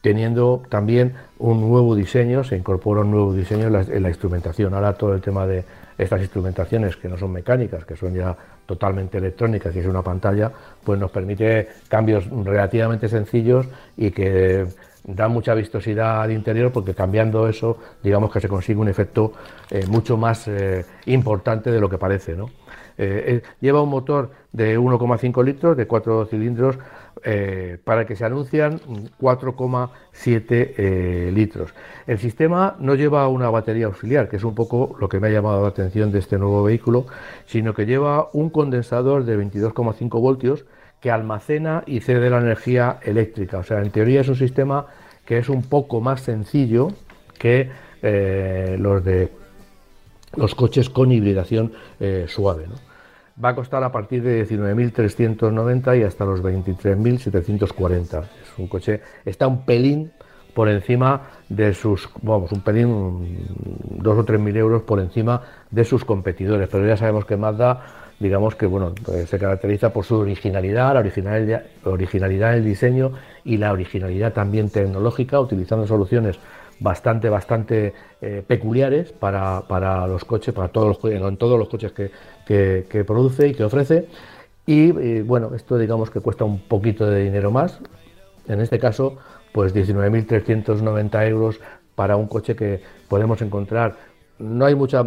teniendo también un nuevo diseño, se incorpora un nuevo diseño en la, instrumentación. Ahora todo el tema de estas instrumentaciones que no son mecánicas, que son ya totalmente electrónicas y es una pantalla, pues nos permite cambios relativamente sencillos y que dan mucha vistosidad al interior porque cambiando eso, digamos que se consigue un efecto eh, mucho más eh, importante de lo que parece. ¿no? Eh, lleva un motor de 1,5 litros, de 4 cilindros, para que se anuncian 4,7 eh, litros. El sistema no lleva una batería auxiliar, que es un poco lo que me ha llamado la atención de este nuevo vehículo, sino que lleva un condensador de 22,5 voltios que almacena y cede la energía eléctrica. O sea, en teoría es un sistema que es un poco más sencillo que eh, los de los coches con hibridación eh, suave. Va a costar a partir de 19.390 y hasta los 23.740. Es un coche, está un pelín por encima de sus, vamos, un pelín, dos o tres mil euros por encima de sus competidores. Pero ya sabemos que Mazda, digamos que bueno, eh, se caracteriza por su originalidad, la originalidad, originalidad del diseño y la originalidad también tecnológica, utilizando soluciones bastante, bastante eh, peculiares para, para, los coches, para todos los, en todos los coches que, que, produce y que ofrece. Y eh, bueno, esto digamos que cuesta un poquito de dinero más. En este caso, pues 19.390 euros para un coche que podemos encontrar. No hay mucha,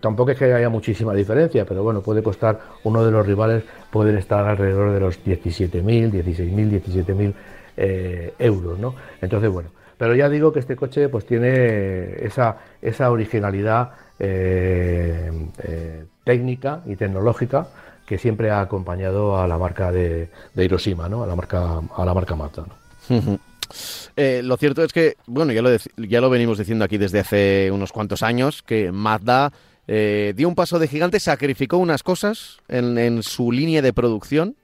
tampoco es que haya muchísima diferencia, pero bueno, puede costar uno de los rivales, pueden estar alrededor de los 17.000, 16.000, 17.000 eh, euros, ¿no? Entonces, bueno, pero ya digo que este coche pues tiene esa, esa originalidad eh, eh, técnica y tecnológica que siempre ha acompañado a la marca de, Hiroshima, ¿no? a la marca, a la marca Mazda. Eh, lo cierto es que, bueno, ya lo, ya lo venimos diciendo aquí desde hace unos cuantos años, que Mazda dio un paso de gigante, sacrificó unas cosas en, su línea de producción.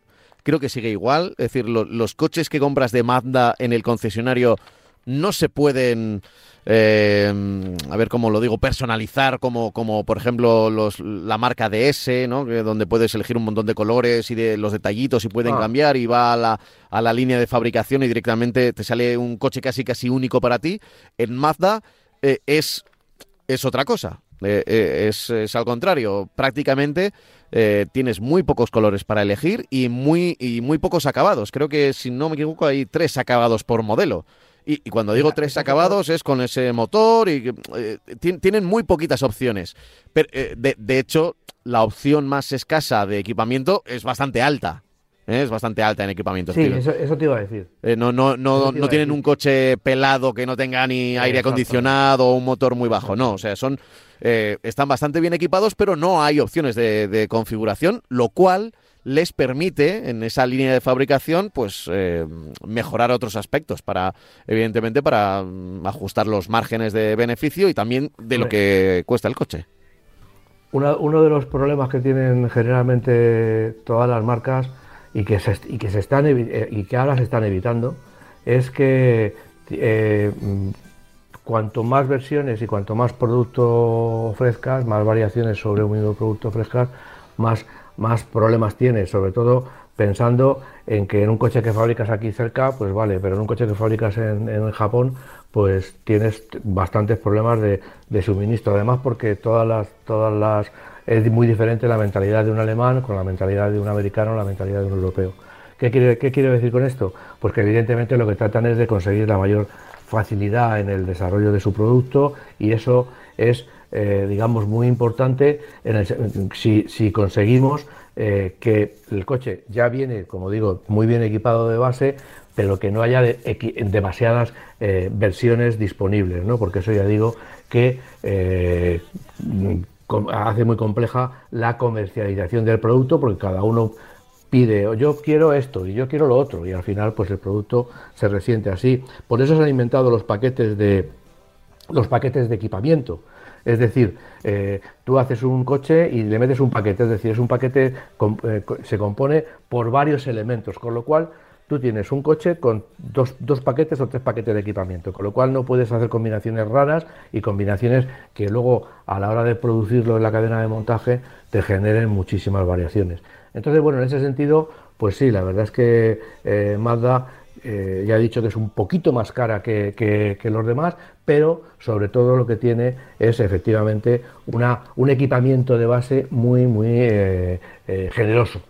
Creo que sigue igual, es decir, los coches que compras de Mazda en el concesionario no se pueden, eh, a ver cómo lo digo, personalizar como, como por ejemplo los, la marca DS, ¿no? donde puedes elegir un montón de colores y de los detallitos y pueden ah. cambiar y va a la, a la línea de fabricación y directamente te sale un coche casi casi único para ti. En Mazda eh, es, es otra cosa. Eh, es, es, al contrario, prácticamente tienes muy pocos colores para elegir y muy, y muy pocos acabados. Creo que, si no me equivoco, hay tres acabados por modelo. Y, cuando digo tres acabados es con ese motor y eh, tienen muy poquitas opciones. Pero, eh, de, hecho, la opción más escasa de equipamiento es bastante alta. ¿eh? Es bastante alta en equipamiento. Sí, eso, te iba a decir. no no, no, no tienen un coche pelado que no tenga ni aire acondicionado o un motor muy bajo. No, o sea, son están bastante bien equipados, pero no hay opciones de configuración, lo cual les permite en esa línea de fabricación pues eh, mejorar otros aspectos para evidentemente para mm, ajustar los márgenes de beneficio y también de lo que cuesta el coche. uno de los problemas que tienen generalmente todas las marcas y que se, y que se están eh, y que ahora se están evitando es que eh, mm, cuanto más versiones y cuanto más producto ofrezcas, más variaciones sobre un mismo producto ofrezcas, más más problemas tienes, sobre todo pensando en que en un coche que fabricas aquí cerca, pues vale, pero en un coche que fabricas en, Japón, pues tienes bastantes problemas de, suministro. Además, porque todas las, todas las es muy diferente la mentalidad de un alemán con la mentalidad de un americano, la mentalidad de un europeo. ¿Qué quiere, qué quiero decir con esto? Pues que evidentemente lo que tratan es de conseguir la mayor facilidad en el desarrollo de su producto y eso es eh, digamos, muy importante si, conseguimos eh, que el coche ya viene, como digo, muy bien equipado de base, pero que no haya demasiadas eh, versiones disponibles, ¿no? porque eso ya digo que hace muy compleja la comercialización del producto, porque cada uno pide, yo quiero esto y yo quiero lo otro, y al final pues el producto se resiente así. Por eso se han inventado los paquetes de los paquetes de equipamiento. Es decir, eh, tú haces un coche y le metes un paquete, es decir, es un paquete, eh, se compone por varios elementos, con lo cual tú tienes un coche con dos, dos, paquetes o tres paquetes de equipamiento, con lo cual no puedes hacer combinaciones raras y combinaciones que luego a la hora de producirlo en la cadena de montaje te generen muchísimas variaciones. Entonces, bueno, en ese sentido, pues sí, la verdad es que eh, Mazda eh, ya he dicho que es un poquito más cara que, los demás, pero sobre todo lo que tiene es efectivamente una, un equipamiento de base muy, muy eh, eh, generoso.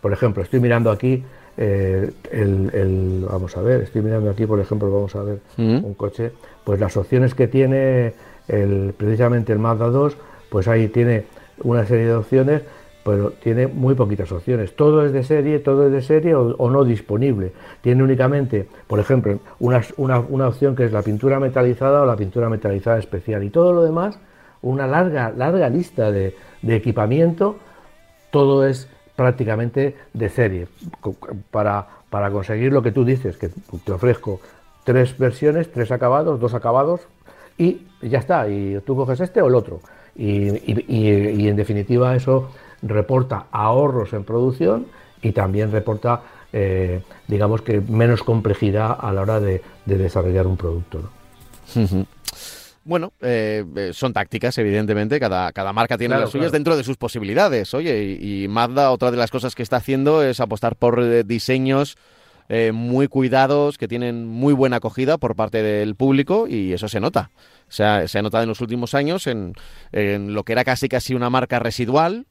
por ejemplo, estoy mirando aquí el, vamos a ver, estoy mirando aquí, por ejemplo, vamos a ver mm. un coche, pues las opciones que tiene el, precisamente el Mazda 2, pues ahí tiene una serie de opciones pero tiene muy poquitas opciones. Todo es de serie, todo es de serie o, no disponible. Tiene únicamente, por ejemplo, una, una, opción que es la pintura metalizada o la pintura metalizada especial. Y todo lo demás, una larga, larga lista de, equipamiento, todo es prácticamente de serie. Para, para conseguir lo que tú dices, que te ofrezco tres versiones, tres acabados, dos acabados, y ya está, y tú coges este o el otro. Y, y en definitiva eso reporta ahorros en producción y también reporta, eh, digamos que, menos complejidad a la hora de, desarrollar un producto. Bueno, eh, eh, son tácticas, evidentemente. Cada, cada marca tiene las suyas dentro de sus posibilidades. Oye, y, Mazda, otra de las cosas que está haciendo es apostar por diseños muy cuidados, que tienen muy buena acogida por parte del público, y eso se nota. O sea, se ha notado en los últimos años en, en lo que era casi casi una marca residual,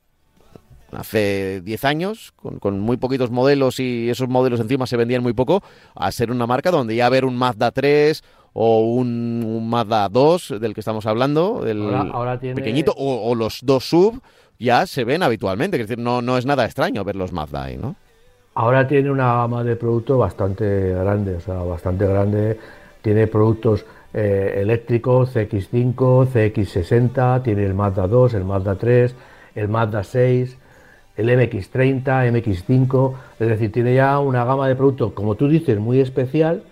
hace 10 años, con, muy poquitos modelos y esos modelos encima se vendían muy poco, a ser una marca donde ya ver un Mazda 3 o un, Mazda 2 del que estamos hablando, el pequeñito, o, los dos sub, ya se ven habitualmente. Es decir, no, no es nada extraño ver los Mazda ahí, ¿no? Ahora tiene una gama de productos bastante grande, o sea, bastante grande. Tiene productos eh, eléctricos, CX5, CX60, tiene el Mazda 2, el Mazda 3, el Mazda 6, el MX30, MX5, es decir, tiene ya una gama de productos, como tú dices, muy especial,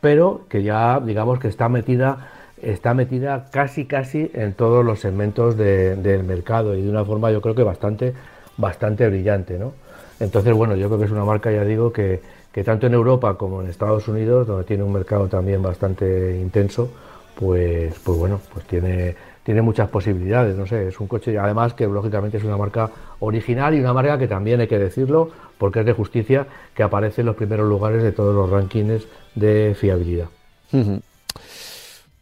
pero que ya digamos que está metida, está metida casi casi en todos los segmentos del mercado y de una forma yo creo que bastante, bastante brillante, ¿no? Entonces, bueno, yo creo que es una marca, ya digo, que, que tanto en Europa como en Estados Unidos, donde tiene un mercado también bastante intenso, pues, pues bueno, pues tiene tiene muchas posibilidades, no sé, es un coche, además que lógicamente es una marca original y una marca que también hay que decirlo, porque es de justicia, que aparece en los primeros lugares de todos los rankings de fiabilidad.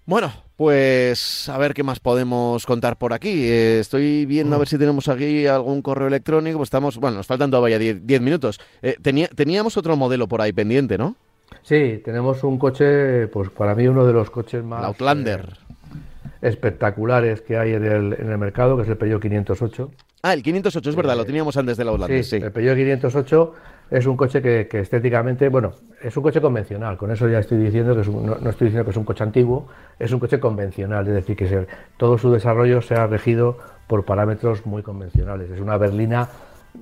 Bueno, pues a ver qué más podemos contar por aquí. Eh, estoy viendo a ver si tenemos aquí algún correo electrónico. Pues estamos, bueno, nos faltan todavía 10 minutos. Eh, teníamos otro modelo por ahí pendiente, ¿no? Sí, tenemos un coche, pues para mí uno de los coches más... Outlander. Eh, espectaculares que hay en el, en el mercado, que es el Peugeot 508. Ah, el 508, es verdad, lo eh, teníamos antes de la Holanda. Sí, el Peugeot 508 es un coche que, estéticamente, bueno, es un coche convencional, con eso ya estoy diciendo que no, estoy diciendo que es un coche antiguo, es un coche convencional, es decir, que todo su desarrollo se ha regido por parámetros muy convencionales. Es una berlina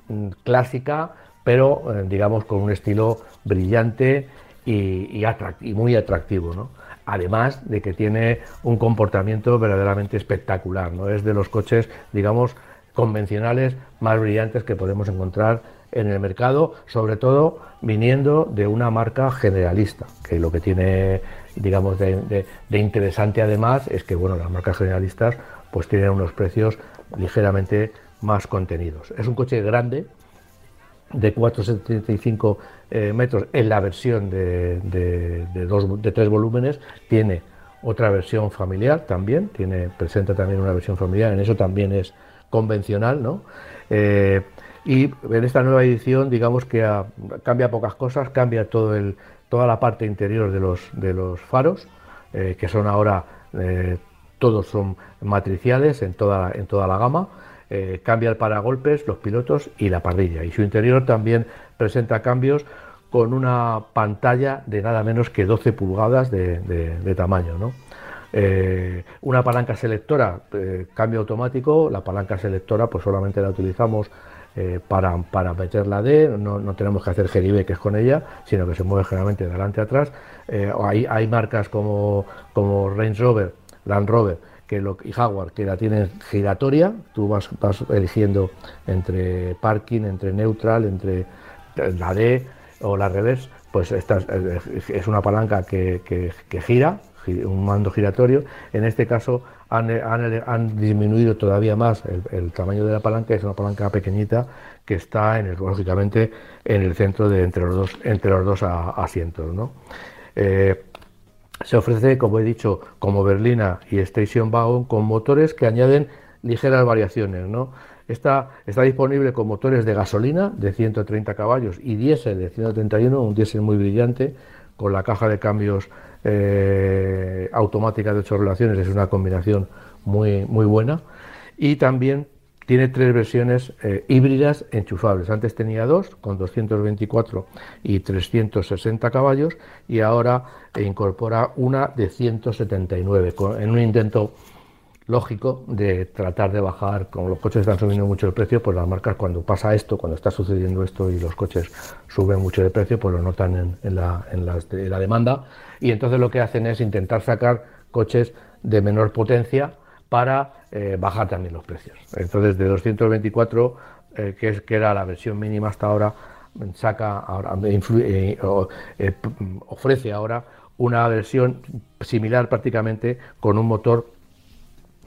mm, clásica, pero eh, digamos con un estilo brillante y, y muy atractivo, ¿no? Además de que tiene un comportamiento verdaderamente espectacular, ¿no? Es de los coches, digamos, convencionales más brillantes que podemos encontrar en el mercado, sobre todo viniendo de una marca generalista, que lo que tiene, digamos, de, interesante además es que, bueno, las marcas generalistas pues tienen unos precios ligeramente más contenidos. Es un coche grande, de 4,75 eh, metros en la versión de, dos, de tres volúmenes, tiene otra versión familiar también, tiene, presenta también una versión familiar, en eso también es convencional, ¿no? Eh, y en esta nueva edición, digamos que cambia pocas cosas, cambia todo el, toda la parte interior de los, de los faros, eh, que son ahora, todos son matriciales en toda, en toda la gama. Eh, cambia el paragolpes, los pilotos y la parrilla. Y su interior también presenta cambios con una pantalla de nada menos que 12 pulgadas de, tamaño. Eh, una palanca selectora, eh, cambio automático, la palanca selectora pues solamente la utilizamos para, para meter la D, no, tenemos que hacer geribeques con ella, sino que se mueve generalmente de adelante a atrás. hay, hay marcas como, como Range Rover, Land Rover, que lo, y Jaguar, que la tienen giratoria, tú vas, eligiendo entre parking, entre neutral, entre la D o la reverse, pues esta es una palanca que, que, gira, un mando giratorio. En este caso han, han, disminuido todavía más el, tamaño de la palanca, es una palanca pequeñita que está en lógicamente en el centro de entre los dos, entre los dos asientos. ¿no? Eh, se ofrece, como he dicho, como berlina y station wagon con motores que añaden ligeras variaciones. ¿no? Está, disponible con motores de gasolina de 130 caballos y diésel de 131, un diésel muy brillante, con la caja de cambios eh, automática de 8 relaciones, es una combinación muy, muy buena. Y también tiene tres versiones eh, híbridas enchufables. Antes tenía dos, con 224 y 360 caballos, y ahora incorpora una de 179, en un intento lógico de tratar de bajar, como los coches están subiendo mucho el precio, pues las marcas cuando pasa esto, cuando está sucediendo esto y los coches suben mucho de precio, pues lo notan en, la, en la demanda, y entonces lo que hacen es intentar sacar coches de menor potencia para bajar también los precios. Entonces, de 224, que, es, que era la versión mínima hasta ahora, saca ahora, ofrece ahora una versión similar prácticamente con un motor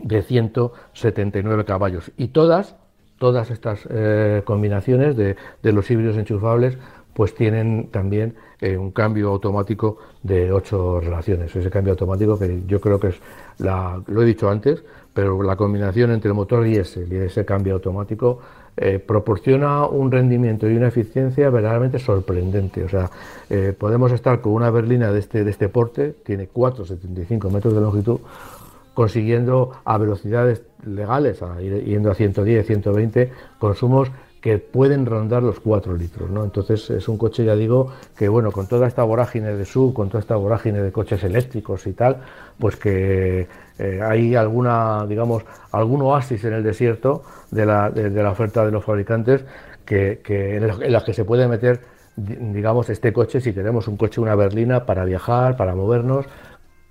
de 179 caballos. Y todas, todas estas eh, combinaciones de, los híbridos enchufables pues tienen también eh, un cambio automático de 8 relaciones. Ese cambio automático que yo creo que es, la, lo he dicho antes, pero la combinación entre el motor y ese, y ese cambio automático eh, proporciona un rendimiento y una eficiencia verdaderamente sorprendente. O sea, podemos estar con una berlina de este, de este porte, tiene 4,75 metros de longitud, consiguiendo a velocidades legales, yendo a 110, 120, consumos que pueden rondar los 4 litros. ¿no? Entonces es un coche, ya digo, que bueno, con toda esta vorágine de sub, con toda esta vorágine de coches eléctricos y tal, pues que eh, hay alguna, digamos, algún oasis en el desierto de la, de, la oferta de los fabricantes que, en, las que se puede meter, digamos, este coche si tenemos un coche, una berlina para viajar, para movernos,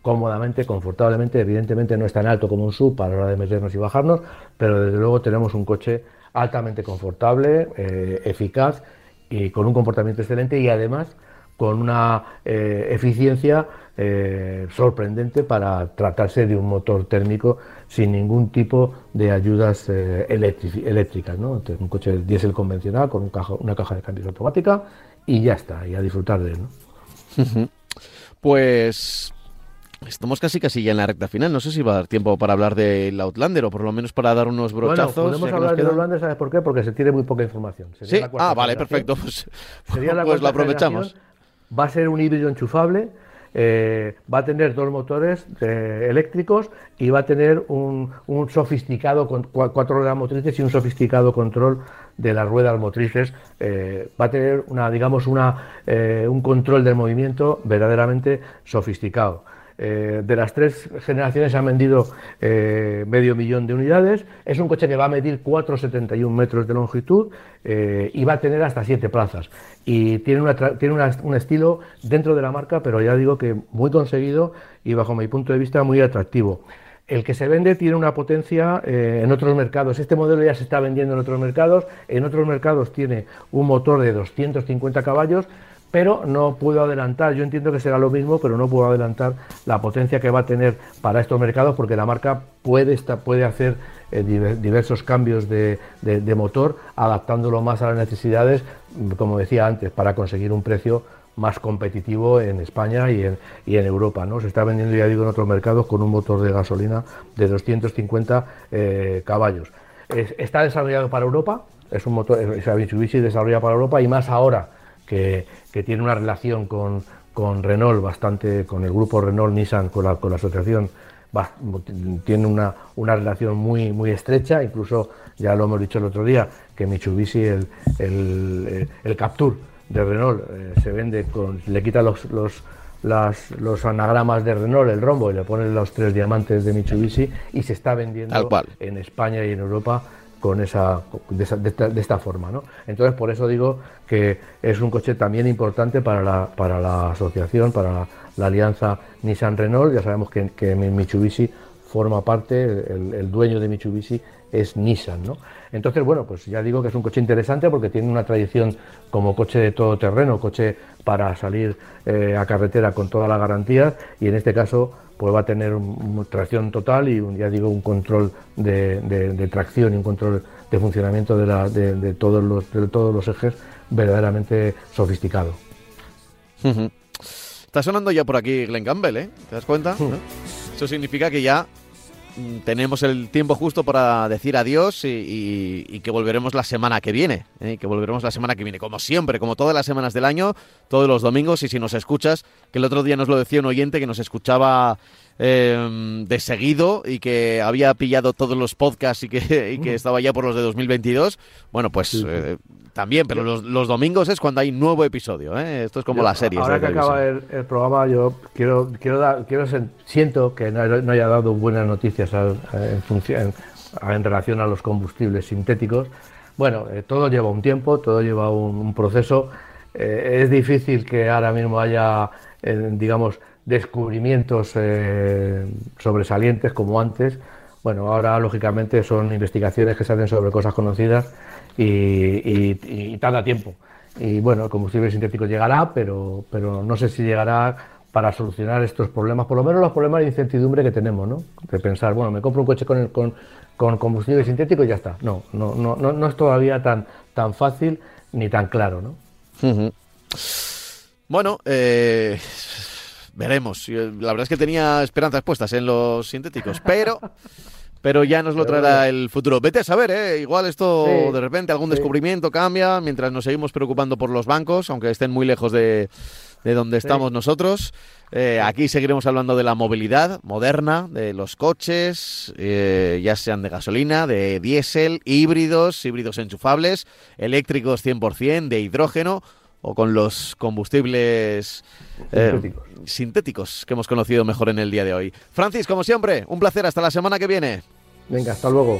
cómodamente, confortablemente. Evidentemente no es tan alto como un sub para la hora de meternos y bajarnos, pero desde luego tenemos un coche altamente confortable, eh, eficaz y con un comportamiento excelente y además con una eh, eficiencia eh, sorprendente para tratarse de un motor térmico sin ningún tipo de ayudas eléctricas. ¿no? un coche diésel convencional con una caja de cambios automática y ya está, y a disfrutar de él. Pues Estamos casi casi ya en la recta final. No sé si va a dar tiempo para hablar del Outlander o por lo menos para dar unos brochazos. Bueno, podemos hablar del Outlander, ¿sabes por qué? Porque se tiene muy poca información. sí, ah, vale, perfecto. Pues, Sería la pues lo aprovechamos. Va a ser un híbrido enchufable. Eh, va a tener dos motores eh, eléctricos y va a tener un, sofisticado con cuatro ruedas motrices y un sofisticado control de las ruedas motrices. Eh, va a tener una, digamos, una, un control del movimiento verdaderamente sofisticado. Eh, de las tres generaciones se han vendido eh, medio millón de unidades. Es un coche que va a medir 4,71 metros de longitud eh, y va a tener hasta 7 plazas. Y tiene, un estilo dentro de la marca, pero ya digo que muy conseguido y bajo mi punto de vista muy atractivo. El que se vende tiene una potencia en otros mercados. Este modelo ya se está vendiendo en otros mercados. En otros mercados tiene un motor de 250 caballos pero no puedo adelantar, yo entiendo que será lo mismo, pero no puedo adelantar la potencia que va a tener para estos mercados porque la marca puede, puede hacer eh, diversos cambios de, motor, adaptándolo más a las necesidades, como decía antes, para conseguir un precio más competitivo en España y en, Europa. ¿no? Se está vendiendo, ya digo, en otros mercados con un motor de gasolina de 250 eh, caballos. está desarrollado para Europa, es un motor, es Mitsubishi desarrollado para Europa y más ahora que, tiene una relación con, Renault bastante, con el grupo Renault Nissan, con la, con la asociación, tiene una, una, relación muy, muy estrecha, incluso ya lo hemos dicho el otro día, que Mitsubishi, el, el, el Capture de Renault, eh, se vende con, le quita los, los, los anagramas de Renault, el rombo, y le pone los tres diamantes de Mitsubishi y se está vendiendo en España y en Europa con esa, de, esta, forma. ¿no? Entonces, por eso digo que es un coche también importante para la, para la asociación, para la, alianza Nissan-Renault. Ya sabemos que, que, Mitsubishi forma parte, el, dueño de Mitsubishi es Nissan. ¿no? Entonces, bueno, pues ya digo que es un coche interesante porque tiene una tradición como coche de todo terreno, coche para salir eh, a carretera con todas las garantías y en este caso pues va a tener tracción total y ya digo un control de, tracción y un control de funcionamiento de, todos los, de todos los ejes verdaderamente sofisticado. Está sonando ya por aquí Glenn Campbell, ¿eh? ¿Te das cuenta? Eso significa que ya Mm, tenemos el tiempo justo para decir adiós y, que volveremos la semana que viene. ¿eh? Que volveremos la semana que viene, como siempre, como todas las semanas del año, todos los domingos. Y si nos escuchas, que el otro día nos lo decía un oyente que nos escuchaba eh, de seguido y que había pillado todos los podcasts y que, que estaba ya por los de 2022. Bueno, pues eh, también, pero los, domingos es cuando hay nuevo episodio. ¿eh? Esto es como la serie. Ahora que acaba el, programa, yo quiero, quiero, dar, quiero siento que no, haya dado buenas noticias en, función, en, relación a los combustibles sintéticos. Bueno, todo lleva un tiempo, todo lleva un, proceso. eh, es difícil que ahora mismo haya, eh, digamos, descubrimientos sobresalientes como antes. Bueno, ahora lógicamente son investigaciones que se hacen sobre cosas conocidas y, tarda tiempo. Y bueno, el combustible sintético llegará, pero, pero no sé si llegará para solucionar estos problemas, por lo menos los problemas de incertidumbre que tenemos, ¿no? De pensar, bueno, me compro un coche con, el, con, con combustible sintético y ya está. No, no, no, no, no es todavía tan, tan fácil ni tan claro, ¿no? Bueno, eh, veremos. La verdad es que tenía esperanzas puestas en los sintéticos, pero pero ya nos lo traerá el futuro. Vete a saber, ¿eh? igual esto de repente algún descubrimiento cambia mientras nos seguimos preocupando por los bancos, aunque estén muy lejos de, de donde estamos nosotros. Eh, aquí seguiremos hablando de la movilidad moderna, de los coches, eh, ya sean de gasolina, de diésel, híbridos, híbridos enchufables, eléctricos 100%, de hidrógeno o con los combustibles eh, sintéticos que hemos conocido mejor en el día de hoy. Francis, como siempre, un placer. Hasta la semana que viene. Venga, hasta luego.